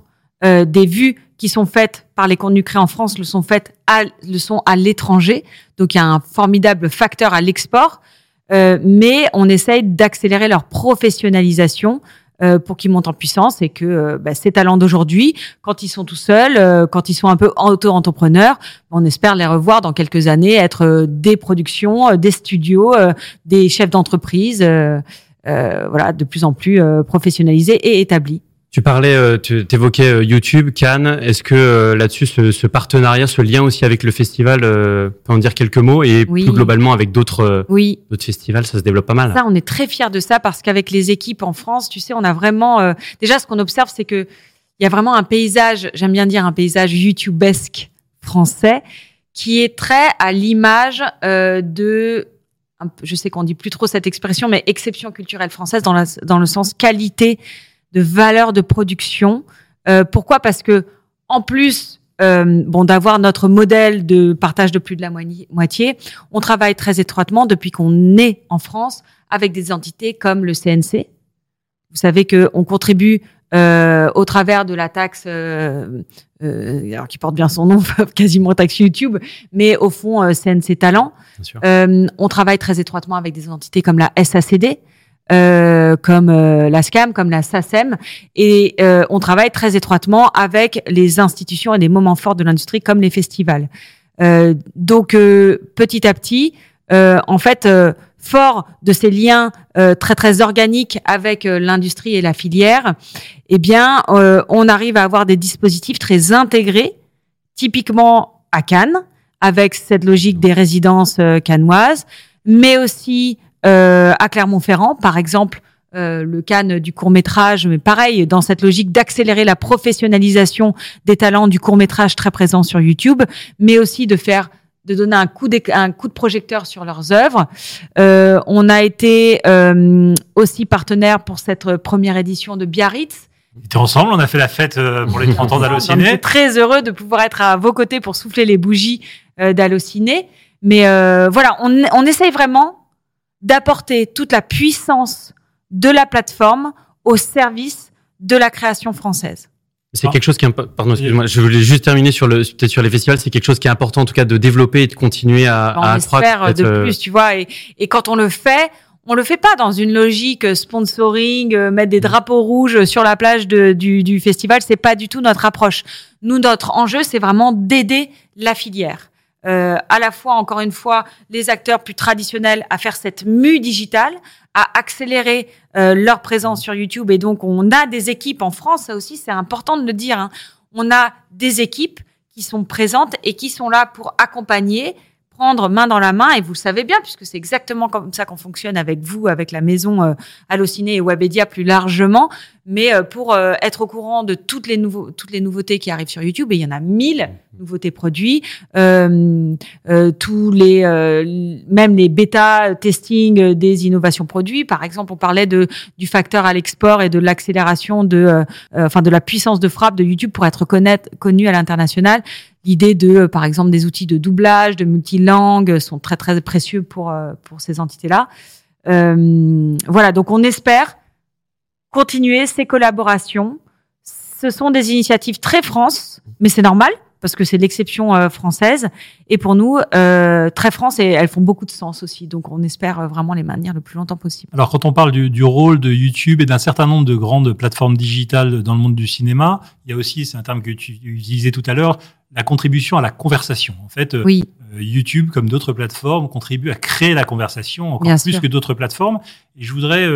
euh, des vues qui sont faites par les contenus créés en France le sont faites à, le sont à l'étranger. Donc il y a un formidable facteur à l'export, euh, mais on essaye d'accélérer leur professionnalisation euh, pour qu'ils montent en puissance et que euh, bah, ces talents d'aujourd'hui, quand ils sont tout seuls, euh, quand ils sont un peu auto-entrepreneurs, on espère les revoir dans quelques années, être des productions, des studios, des chefs d'entreprise, voilà, de plus en plus professionnalisés et établis. Tu parlais, euh, tu évoquais euh, YouTube, Cannes. Est-ce que euh, là-dessus, ce, ce, partenariat, ce lien aussi avec le festival, peut en dire quelques mots et plus globalement avec d'autres oui. d'autres festivals, ça se développe pas mal. Ça, on est très fiers de ça parce qu'avec les équipes en France, tu sais, on a vraiment déjà ce qu'on observe, c'est que il y a vraiment un paysage, j'aime bien dire un paysage YouTubesque français qui est très à l'image de je sais qu'on dit plus trop cette expression, mais exception culturelle française dans, la, dans le sens qualité de valeur de production. Euh, pourquoi? Parce que en plus euh, bon d'avoir notre modèle de partage de plus de la moitié, on travaille très étroitement depuis qu'on est en France avec des entités comme le CNC. Vous savez qu'on contribue euh, au travers de la taxe, euh, euh, alors qui porte bien son nom, quasiment taxe YouTube, mais au fond euh, CNC Talent. Euh, on travaille très étroitement avec des entités comme la SACD. Comme la SCAM, comme la SACEM, et on travaille très étroitement avec les institutions et des moments forts de l'industrie comme les festivals. donc petit à petit, en fait, fort de ces liens euh, très très organiques avec euh, l'industrie et la filière, eh bien, euh, on arrive à avoir des dispositifs très intégrés, typiquement à Cannes, avec cette logique des résidences cannoises, mais aussi à Clermont-Ferrand, par exemple. le Cannes du court métrage, mais pareil, dans cette logique d'accélérer la professionnalisation des talents du court métrage très présent sur YouTube, mais aussi de faire de donner un coup, un coup de projecteur sur leurs œuvres. Euh, on a été euh, aussi partenaire pour cette première édition de Biarritz. On était ensemble, on a fait la fête euh, pour les 30 ans d'Allociné. On est très heureux de pouvoir être à vos côtés pour souffler les bougies euh, d'Allociné. Mais euh, voilà, on, on essaye vraiment d'apporter toute la puissance de la plateforme au service de la création française. C'est quelque chose qui est, pardon, excuse-moi, je voulais juste terminer sur le, peut-être sur les festivals, c'est quelque chose qui est important en tout cas de développer et de continuer à, on à accroître. de euh, plus, tu vois, et, et quand on le fait, on le fait pas dans une logique sponsoring, euh, mettre des drapeaux rouges sur la plage de, du, du festival, c'est pas du tout notre approche. Nous, notre enjeu, c'est vraiment d'aider la filière. Euh, à la fois, encore une fois, les acteurs plus traditionnels à faire cette mue digitale, à accélérer euh, leur présence sur YouTube. Et donc, on a des équipes en France, ça aussi, c'est important de le dire. Hein. On a des équipes qui sont présentes et qui sont là pour accompagner, prendre main dans la main. Et vous le savez bien, puisque c'est exactement comme ça qu'on fonctionne avec vous, avec la maison euh, Allociné et Webedia plus largement. Mais euh, pour euh, être au courant de toutes les, nouveaux, toutes les nouveautés qui arrivent sur YouTube, et il y en a mille nouveautés produits, euh, euh tous les, même les bêta testing des innovations produits. Par exemple, on parlait de du facteur à l'export et de l'accélération de, enfin de la puissance de frappe de YouTube pour être connaître, connu à l'international. L'idée de, par exemple, des outils de doublage, de multilangue sont très très précieux pour pour ces entités-là. voilà, donc on espère continuer ces collaborations. Ce sont des initiatives très France, mais c'est normal parce que c'est l'exception euh, française. Et pour nous, euh, très France, et elles font beaucoup de sens aussi. Donc, on espère euh, vraiment les maintenir le plus longtemps possible. Alors, quand on parle du, du rôle de YouTube et d'un certain nombre de grandes plateformes digitales dans le monde du cinéma, il y a aussi, c'est un terme que tu utilisais tout à l'heure, la contribution à la conversation. En fait, oui. YouTube, comme d'autres plateformes, contribue à créer la conversation encore plus que d'autres plateformes. Et je voudrais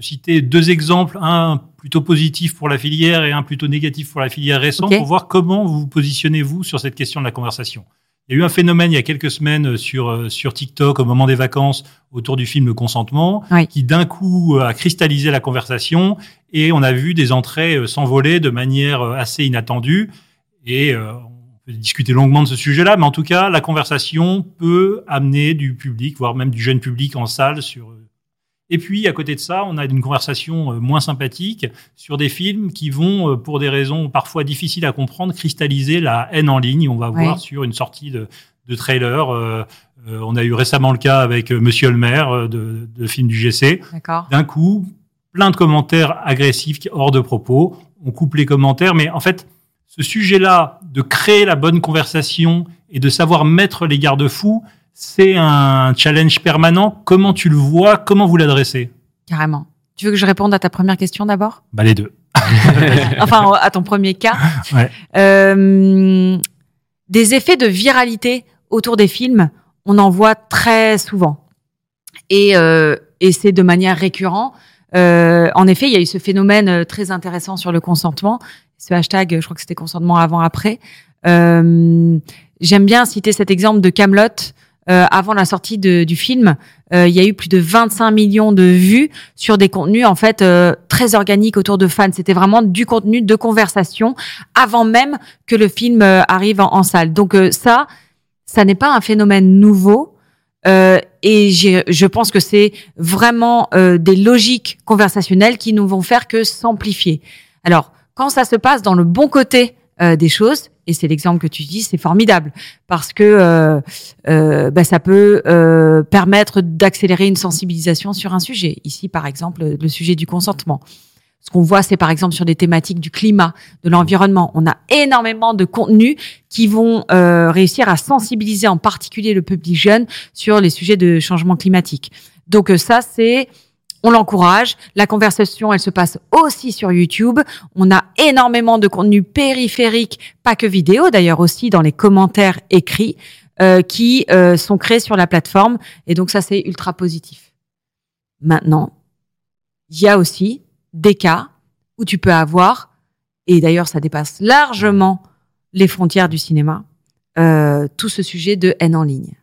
citer deux exemples, un plutôt positif pour la filière et un plutôt négatif pour la filière récente, pour voir comment vous vous positionnez, vous, sur cette question de la conversation. Il y a eu un phénomène il y a quelques semaines sur, euh, sur TikTok au moment des vacances autour du film Consentement, qui d'un coup euh, a cristallisé la conversation et on a vu des entrées euh, s'envoler de manière assez inattendue. Et on peut discuter longuement de ce sujet-là, mais en tout cas, la conversation peut amener du public, voire même du jeune public en salle sur et puis, à côté de ça, on a une conversation euh, moins sympathique sur des films qui vont, euh, pour des raisons parfois difficiles à comprendre, cristalliser la haine en ligne. On va voir sur une sortie de, de trailer. Euh, on a eu récemment le cas avec Monsieur le maire de, de film du GC. D'un coup, plein de commentaires agressifs hors de propos. On coupe les commentaires, mais en fait, ce sujet-là de créer la bonne conversation et de savoir mettre les garde-fous, c'est un challenge permanent. Comment tu le vois? Comment vous l'adressez? Carrément. Tu veux que je réponde à ta première question d'abord? Bah, Les deux. enfin, à ton premier cas. Euh, des effets de viralité autour des films, on en voit très souvent. Et, euh, et c'est de manière récurrente. Euh, en effet, il y a eu ce phénomène très intéressant sur le consentement. Ce hashtag, je crois que c'était consentement avant-après. J'aime bien citer cet exemple de Camelot euh, avant la sortie de, du film, euh, il y a eu plus de 25 millions de vues sur des contenus en fait euh, très organiques autour de fans. C'était vraiment du contenu de conversation avant même que le film arrive en, salle. Donc ça, ça n'est pas un phénomène nouveau. et je pense que c'est vraiment des logiques conversationnelles qui nous vont faire que s'amplifier. Alors, quand ça se passe dans le bon côté des choses, et c'est l'exemple que tu dis, c'est formidable parce que euh, euh, bah, ça peut euh, permettre d'accélérer une sensibilisation sur un sujet. Ici, par exemple, le sujet du consentement. Ce qu'on voit, c'est par exemple sur des thématiques du climat, de l'environnement. On a énormément de contenus qui vont euh, réussir à sensibiliser en particulier le public jeune sur les sujets de changement climatique. Donc euh, ça, c'est on l'encourage. La conversation, elle se passe aussi sur YouTube. On a énormément de contenus périphériques, pas que vidéo, d'ailleurs aussi dans les commentaires écrits, euh, qui euh, sont créés sur la plateforme. Et donc ça, c'est ultra positif. Maintenant, il y a aussi des cas où tu peux avoir, et d'ailleurs ça dépasse largement les frontières du cinéma, euh, tout ce sujet de haine en ligne.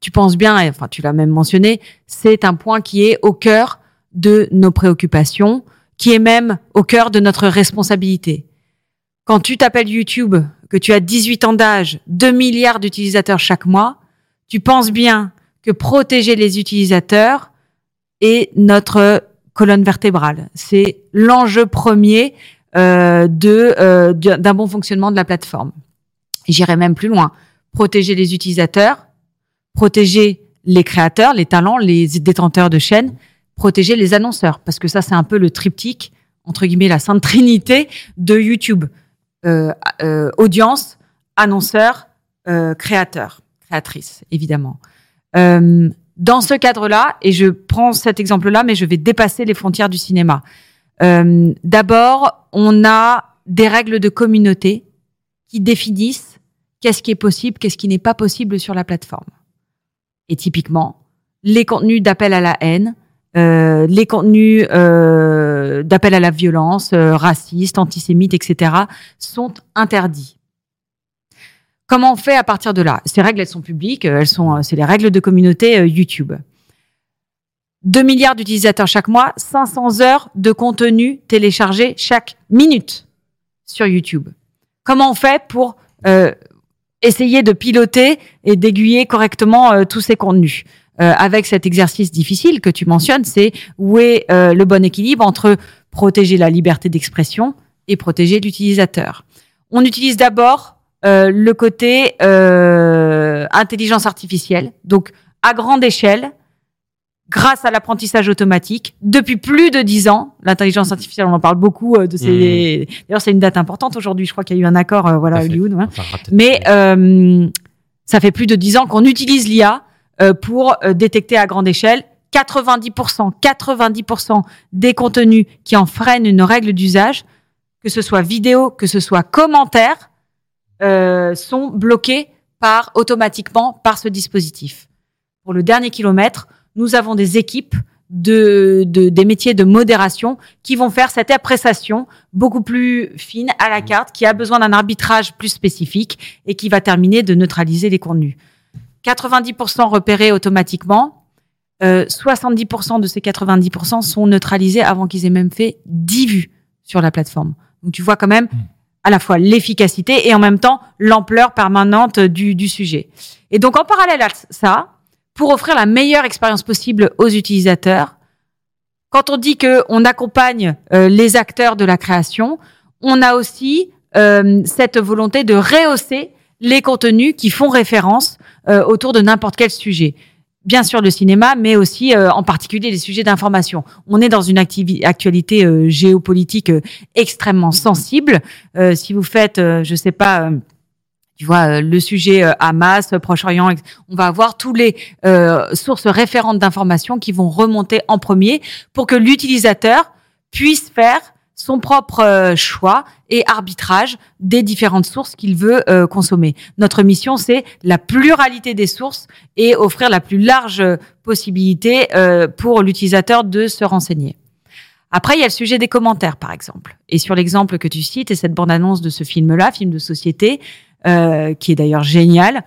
Tu penses bien, enfin tu l'as même mentionné, c'est un point qui est au cœur de nos préoccupations, qui est même au cœur de notre responsabilité. Quand tu t'appelles YouTube, que tu as 18 ans d'âge, 2 milliards d'utilisateurs chaque mois, tu penses bien que protéger les utilisateurs est notre colonne vertébrale. C'est l'enjeu premier euh, de euh, d'un bon fonctionnement de la plateforme. J'irai même plus loin. Protéger les utilisateurs, protéger les créateurs, les talents, les détenteurs de chaînes, protéger les annonceurs, parce que ça c'est un peu le triptyque entre guillemets la sainte trinité de YouTube euh, euh, audience, annonceur, euh, créateur, créatrice évidemment. Euh, dans ce cadre-là, et je prends cet exemple-là, mais je vais dépasser les frontières du cinéma. D'abord, on a des règles de communauté qui définissent qu'est-ce qui est possible, qu'est-ce qui n'est pas possible sur la plateforme. Et typiquement, les contenus d'appel à la haine, euh, les contenus euh, d'appel à la violence, euh, racistes, antisémites, etc., sont interdits. Comment on fait à partir de là? Ces règles, elles sont publiques, elles sont, c'est les règles de communauté YouTube. 2 milliards d'utilisateurs chaque mois, 500 heures de contenu téléchargé chaque minute sur YouTube. Comment on fait pour euh, essayer de piloter et d'aiguiller correctement euh, tous ces contenus euh, avec cet exercice difficile que tu mentionnes, c'est où est le bon équilibre entre protéger la liberté d'expression et protéger l'utilisateur. On utilise d'abord euh, le côté euh, intelligence artificielle, donc à grande échelle, grâce à l'apprentissage automatique, depuis plus de dix ans. L'intelligence artificielle, on en parle beaucoup. Euh, de ces... Mmh. D'ailleurs, c'est une date importante aujourd'hui. Je crois qu'il y a eu un accord, euh, voilà, à Hollywood. Ouais. Mais euh, ça fait plus de dix ans qu'on utilise l'IA pour détecter à grande échelle 90%, 90% des contenus qui enfreignent une règle d'usage, que ce soit vidéo, que ce soit commentaire, euh, sont bloqués par automatiquement par ce dispositif. Pour le dernier kilomètre, nous avons des équipes de, de, des métiers de modération qui vont faire cette appréciation beaucoup plus fine à la carte, qui a besoin d'un arbitrage plus spécifique et qui va terminer de neutraliser les contenus. 90% repérés automatiquement, euh, 70% de ces 90% sont neutralisés avant qu'ils aient même fait 10 vues sur la plateforme. Donc tu vois quand même, mmh à la fois l'efficacité et en même temps l'ampleur permanente du, du, sujet. Et donc en parallèle à ça, pour offrir la meilleure expérience possible aux utilisateurs, quand on dit que on accompagne euh, les acteurs de la création, on a aussi euh, cette volonté de rehausser les contenus qui font référence euh, autour de n'importe quel sujet bien sûr le cinéma, mais aussi en particulier les sujets d'information. On est dans une actualité géopolitique extrêmement sensible. si vous faites, je sais pas. Tu vois, le sujet Hamas, Proche-Orient, on va avoir tous les sources référentes d'informations qui vont remonter en premier pour que l'utilisateur puisse faire son propre euh, choix et arbitrage des différentes sources qu'il veut euh, consommer. Notre mission, c'est la pluralité des sources et offrir la plus large possibilité euh, pour l'utilisateur de se renseigner. Après, il y a le sujet des commentaires, par exemple. Et sur l'exemple que tu cites, et cette bande-annonce de ce film-là, film de société, qui est d'ailleurs génial,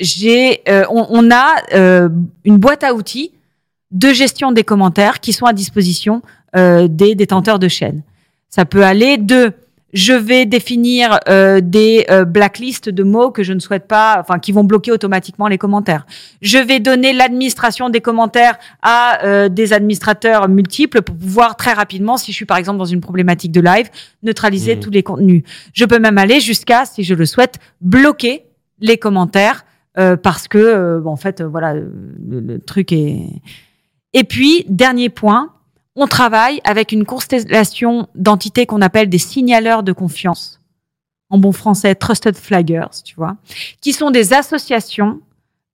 j'ai, on, on, a une boîte à outils de gestion des commentaires qui sont à disposition euh, des détenteurs de chaînes. Ça peut aller de je vais définir euh, des euh, blacklists de mots que je ne souhaite pas, enfin qui vont bloquer automatiquement les commentaires. Je vais donner l'administration des commentaires à euh, des administrateurs multiples pour pouvoir très rapidement, si je suis par exemple dans une problématique de live, neutraliser mmh. tous les contenus. Je peux même aller jusqu'à, si je le souhaite, bloquer les commentaires parce que, bon, en fait, voilà, le, le, truc est. Et puis dernier point, on travaille avec une constellation d'entités qu'on appelle des signaleurs de confiance. En bon français, trusted flaggers, tu vois, qui sont des associations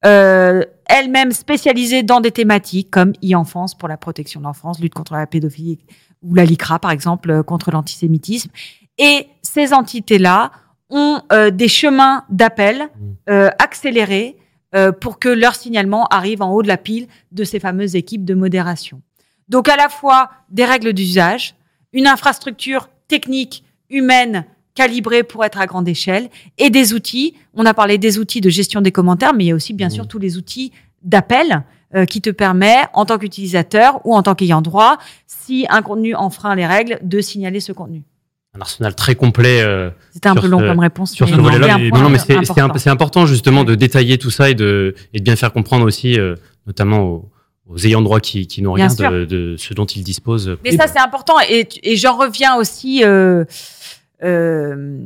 euh, elles-mêmes spécialisées dans des thématiques comme e-enfance pour la protection de l'enfance, lutte contre la pédophilie ou la LICRA par exemple euh, contre l'antisémitisme. Et ces entités-là ont euh, des chemins d'appel mmh. euh, accélérés euh, pour que leur signalement arrive en haut de la pile de ces fameuses équipes de modération. Donc à la fois des règles d'usage, une infrastructure technique, humaine, calibrée pour être à grande échelle, et des outils. On a parlé des outils de gestion des commentaires, mais il y a aussi bien mmh. sûr tous les outils d'appel euh, qui te permet, en tant qu'utilisateur ou en tant qu'ayant droit, si un contenu enfreint les règles, de signaler ce contenu un arsenal très complet. Euh, C'était un peu long comme réponse. Sur ce volet-là, non, mais c'est important justement de détailler tout ça et de, et de bien faire comprendre aussi, euh, notamment aux, aux, ayants droit qui, qui n'ont rien de, de, ce dont ils disposent. Mais ça, c'est important. Et, et j'en reviens aussi euh, euh,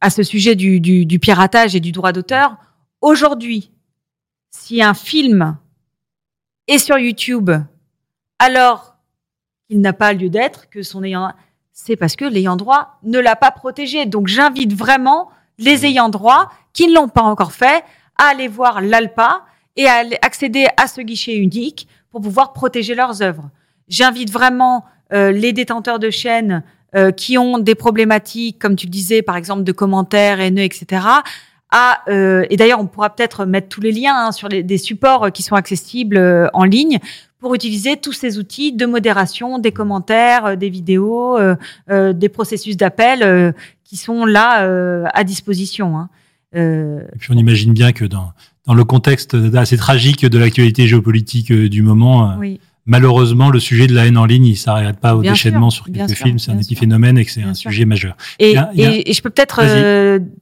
à ce sujet du, du, du piratage et du droit d'auteur. Aujourd'hui, si un film est sur YouTube alors qu'il n'a pas lieu d'être, que son ayant c'est parce que l'ayant droit ne l'a pas protégé. Donc j'invite vraiment les ayants droit qui ne l'ont pas encore fait à aller voir l'ALPA et à accéder à ce guichet unique pour pouvoir protéger leurs œuvres. J'invite vraiment euh, les détenteurs de chaînes euh, qui ont des problématiques, comme tu le disais, par exemple de commentaires haineux, etc., à, euh, et d'ailleurs on pourra peut-être mettre tous les liens hein, sur les, des supports qui sont accessibles en ligne pour utiliser tous ces outils de modération, des commentaires, euh, des vidéos, euh, euh, des processus d'appel qui sont là à disposition. Hein. Et puis on imagine bien que dans, dans le contexte assez tragique de l'actualité géopolitique du moment, malheureusement, le sujet de la haine en ligne, il s'arrête pas au déchaînement sur quelques films. C'est un épiphénomène et que c'est un sujet majeur. Et, et, je peux peut-être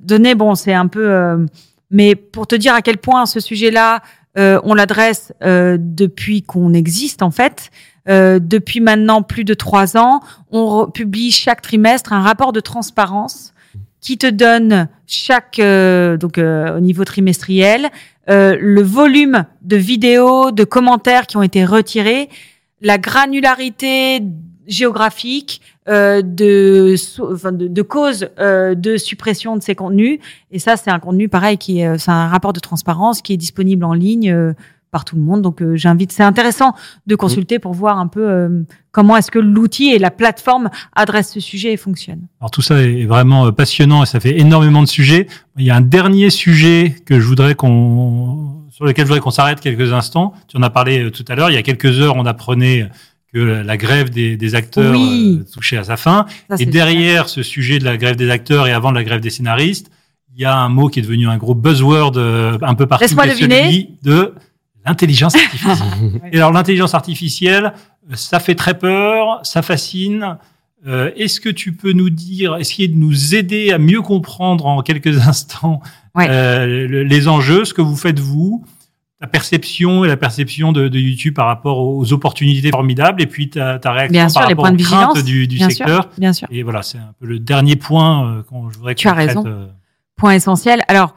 donner, bon, c'est un peu, mais pour te dire à quel point ce sujet-là euh, on l'adresse euh, depuis qu'on existe en fait. Euh, depuis maintenant plus de trois ans, on publie chaque trimestre un rapport de transparence qui te donne chaque donc au niveau trimestriel le volume de vidéos, de commentaires qui ont été retirés, la granularité géographique, euh, de, de, de causes euh, de suppression de ces contenus. Et ça, c'est un contenu pareil qui est, euh, c'est un rapport de transparence qui est disponible en ligne euh, par tout le monde. Donc, euh, j'invite, c'est intéressant de consulter pour voir un peu comment est-ce que l'outil et la plateforme adressent ce sujet et fonctionnent. Alors tout ça est vraiment passionnant et ça fait énormément de sujets. Il y a un dernier sujet que je voudrais qu'on sur lequel je voudrais qu'on s'arrête quelques instants. Tu en as parlé tout à l'heure. Il y a quelques heures, on apprenait que la grève des, des acteurs euh, touchait à sa fin. et derrière ce sujet de la grève des acteurs et avant de la grève des scénaristes, il y a un mot qui est devenu un gros buzzword euh, un peu partout, c'est celui de l'intelligence artificielle. et alors l'intelligence artificielle, ça fait très peur, ça fascine. Euh, est-ce que tu peux nous dire, essayer de nous aider à mieux comprendre en quelques instants euh, les enjeux, ce que vous faites vous ta perception et la perception de, de, YouTube par rapport aux opportunités formidables et puis ta, ta réaction bien sûr, par les points de vigilance, du, du bien secteur. Sûr, bien sûr. Et voilà, c'est un peu le dernier point euh, je voudrais Tu as raison. Euh... Point essentiel. Alors,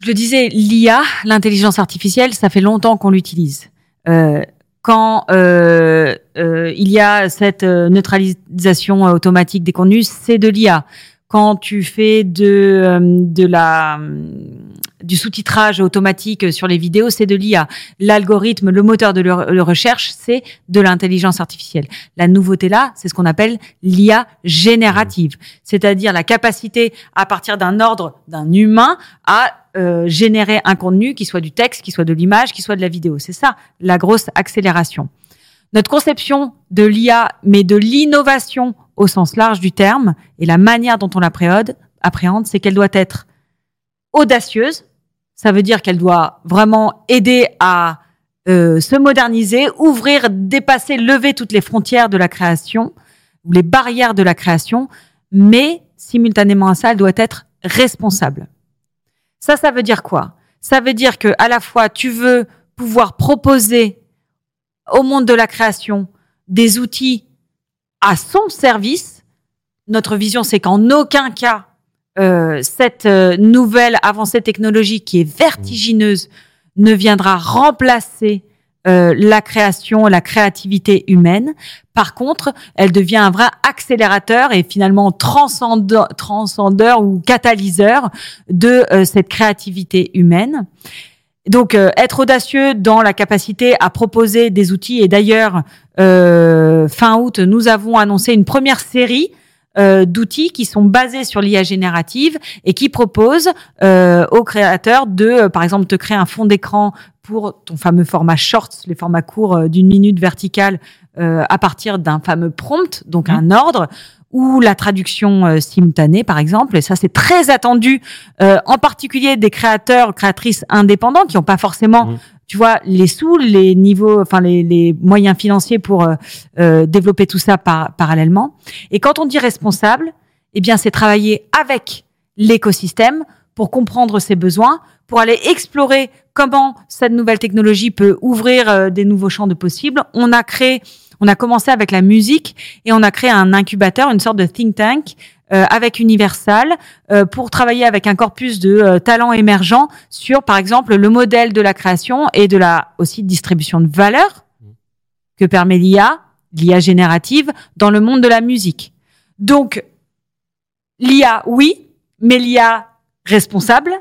je le disais, l'IA, l'intelligence artificielle, ça fait longtemps qu'on l'utilise. Euh, quand euh, euh, il y a cette euh, neutralisation automatique des contenus, c'est de l'IA. Quand tu fais de, euh, de la du sous-titrage automatique sur les vidéos, c'est de l'IA. L'algorithme, le moteur de recherche, c'est de l'intelligence artificielle. La nouveauté là, c'est ce qu'on appelle l'IA générative, c'est-à-dire la capacité à partir d'un ordre d'un humain à euh, générer un contenu qui soit du texte, qui soit de l'image, qui soit de la vidéo. C'est ça la grosse accélération. Notre conception de l'IA, mais de l'innovation au sens large du terme, et la manière dont on l'appréhende, c'est qu'elle doit être audacieuse, ça veut dire qu'elle doit vraiment aider à euh, se moderniser, ouvrir, dépasser, lever toutes les frontières de la création, les barrières de la création, mais simultanément à ça, elle doit être responsable. Ça, ça veut dire quoi? Ça veut dire que à la fois tu veux pouvoir proposer au monde de la création des outils à son service. Notre vision, c'est qu'en aucun cas euh, cette euh, nouvelle avancée technologique qui est vertigineuse ne viendra remplacer euh, la création, la créativité humaine. Par contre, elle devient un vrai accélérateur et finalement transcendeur, ou catalyseur de cette créativité humaine. Donc, être audacieux dans la capacité à proposer des outils. Et d'ailleurs, fin août, nous avons annoncé une première série euh, d'outils qui sont basés sur l'IA générative et qui proposent euh, aux créateurs de, euh, par exemple, te créer un fond d'écran pour ton fameux format shorts, les formats courts d'une minute verticale à partir d'un fameux prompt, donc mmh. un ordre ou la traduction simultanée, par exemple. Et ça, c'est très attendu, en particulier des créateurs, créatrices indépendants qui n'ont pas forcément mmh tu vois, les sous, les niveaux, enfin les, les moyens financiers pour euh, euh, développer tout ça par, parallèlement. Et quand on dit responsable, eh bien, c'est travailler avec l'écosystème pour comprendre ses besoins, pour aller explorer comment cette nouvelle technologie peut ouvrir euh, des nouveaux champs de possibles. On a créé, on a commencé avec la musique et on a créé un incubateur, une sorte de think tank euh, avec Universal euh, pour travailler avec un corpus de euh, talents émergents sur, par exemple, le modèle de la création et de la aussi distribution de valeur que permet l'IA, l'IA générative, dans le monde de la musique. Donc, l'IA, oui, mais l'IA responsable,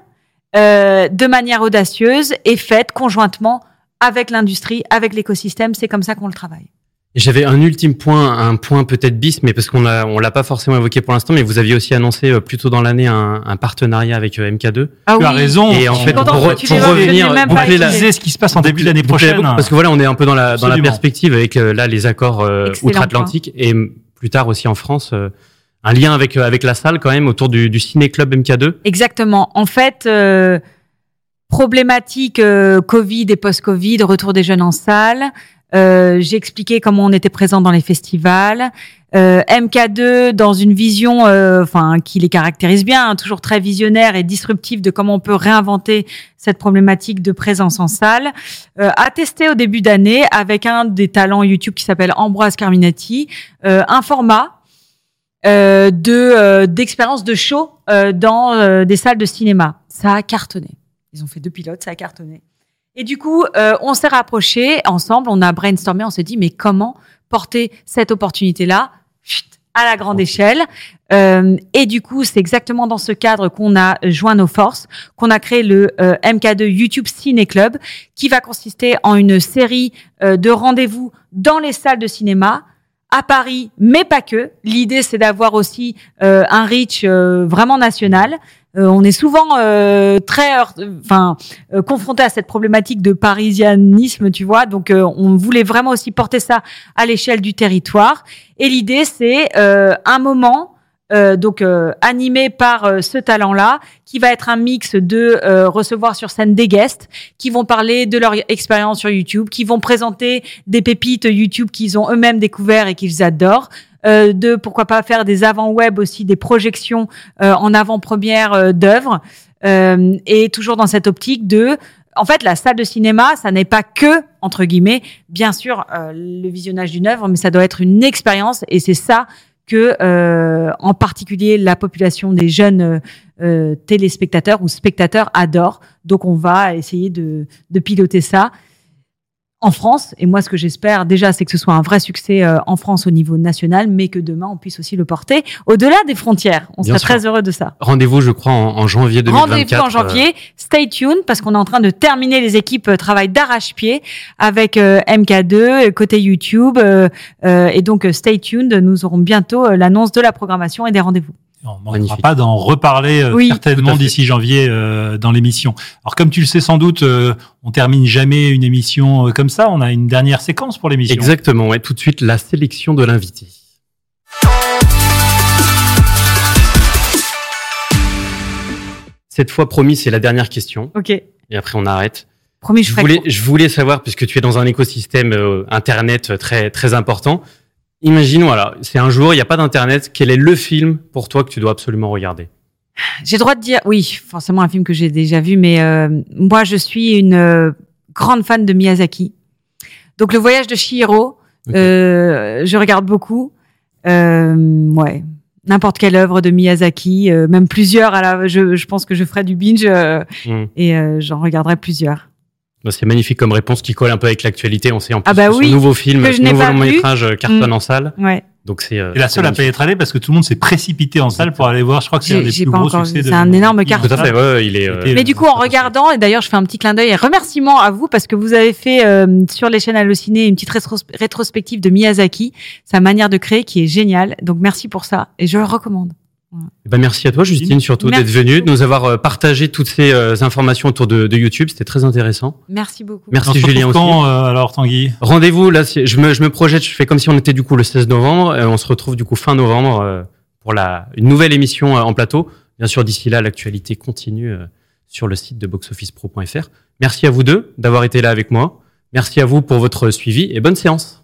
de manière audacieuse et faite conjointement avec l'industrie, avec l'écosystème. C'est comme ça qu'on le travaille. J'avais un ultime point, un point peut-être bis, mais parce qu'on a, on l'a pas forcément évoqué pour l'instant, mais vous aviez aussi annoncé euh, plus tôt dans l'année un, un, partenariat avec euh, MK2. Ah tu as raison. Et en fait, pour, pour revenir, boucler la, ce qui se passe en début d'année prochaine. Parce que voilà, on est un peu dans la, dans la perspective avec euh, là les accords outre-Atlantique et plus tard aussi en France. un lien avec avec la salle quand même autour du, du ciné club MK2. Exactement. En fait. Problématique Covid et post-Covid, retour des jeunes en salle, euh, j'ai expliqué comment on était présent dans les festivals. Euh, MK2 dans une vision, euh, enfin qui les caractérise bien, hein, toujours très visionnaire et disruptif de comment on peut réinventer cette problématique de présence en salle, euh, a testé au début d'année avec un des talents YouTube qui s'appelle Ambroise Carminati un format de d'expérience de show dans des salles de cinéma. Ça a cartonné. Ils ont fait deux pilotes, ça a cartonné. Et du coup, euh, on s'est rapprochés ensemble, on a brainstormé, on s'est dit, mais comment porter cette opportunité-là à la grande échelle euh, Et du coup, c'est exactement dans ce cadre qu'on a joint nos forces, qu'on a créé le euh, MK2 YouTube Ciné Club, qui va consister en une série de rendez-vous dans les salles de cinéma à Paris, mais pas que. L'idée, c'est d'avoir aussi un reach vraiment national. Euh, on est souvent euh, très, enfin, euh, confronté à cette problématique de parisianisme, tu vois. Donc, on voulait vraiment aussi porter ça à l'échelle du territoire. Et l'idée, c'est un moment. donc animé par ce talent-là, qui va être un mix de recevoir sur scène des guests, qui vont parler de leur expérience sur YouTube, qui vont présenter des pépites YouTube qu'ils ont eux-mêmes découvert et qu'ils adorent, euh, de pourquoi pas faire des avant web aussi, des projections euh, en avant-première euh, d'œuvres, et toujours dans cette optique de en fait, la salle de cinéma, ça n'est pas que, entre guillemets, bien sûr, le visionnage d'une œuvre, mais ça doit être une expérience et c'est ça que, en particulier, la population des jeunes téléspectateurs ou spectateurs adore. Donc, on va essayer de, de piloter ça en France. Et moi, ce que j'espère déjà, c'est que ce soit un vrai succès euh, en France au niveau national, mais que demain, on puisse aussi le porter au-delà des frontières. On serait très heureux de ça. Rendez-vous, je crois, en, janvier 2024. Rendez-vous en janvier. Stay tuned, parce qu'on est en train de terminer les équipes euh, travail d'arrache-pied avec euh, MK2, côté YouTube. et donc, stay tuned. Nous aurons bientôt l'annonce de la programmation et des rendez-vous. On ne manquera pas d'en reparler euh, certainement d'ici janvier euh, dans l'émission. Alors comme tu le sais sans doute, euh, on termine jamais une émission comme ça. On a une dernière séquence pour l'émission. Exactement. Ouais, tout de suite la sélection de l'invité. Cette fois promis, c'est la dernière question. Ok. Et après on arrête. Promis, je, je voulais, je voulais savoir puisque tu es dans un écosystème internet très très important. Imagine, voilà, c'est un jour, il n'y a pas d'internet. Quel est le film pour toi que tu dois absolument regarder? J'ai le droit de dire, oui, forcément un film que j'ai déjà vu, mais euh, moi je suis une euh, grande fan de Miyazaki. Donc le voyage de Chihiro, euh, je regarde beaucoup. ouais, n'importe quelle œuvre de Miyazaki, même plusieurs. À la, je, je, pense que je ferai du binge mm. et j'en regarderai plusieurs. Bah, c'est magnifique comme réponse qui colle un peu avec l'actualité. On sait en plus ah bah que nouveau film, ce nouveau long métrage cartonne mm. en salle. Ouais. Donc c'est euh, la seule à pas être allée parce que tout le monde s'est précipité en salle pour aller voir. Je crois que c'est un des plus gros succès. C'est un énorme carton. Tout à fait. Ouais, il est. Euh, Mais du coup, en regardant, et d'ailleurs, je fais un petit clin d'œil et remerciement à vous parce que vous avez fait euh, sur les chaînes Allociné une petite rétrospective de Miyazaki, sa manière de créer qui est géniale. Donc merci pour ça et je le recommande. Eh ben merci à toi, Justine, surtout d'être venue, de nous avoir euh, partagé toutes ces euh, informations autour de, de YouTube. C'était très intéressant. Merci beaucoup. Merci Julien aussi. Quand, euh, alors Tanguy? Rendez-vous là. Je me, je me projette. Je fais comme si on était du coup le 16 novembre. on se retrouve du coup fin novembre pour la une nouvelle émission en plateau. Bien sûr, d'ici là, l'actualité continue sur le site de boxofficepro.fr. Merci à vous deux d'avoir été là avec moi. Merci à vous pour votre suivi et bonne séance.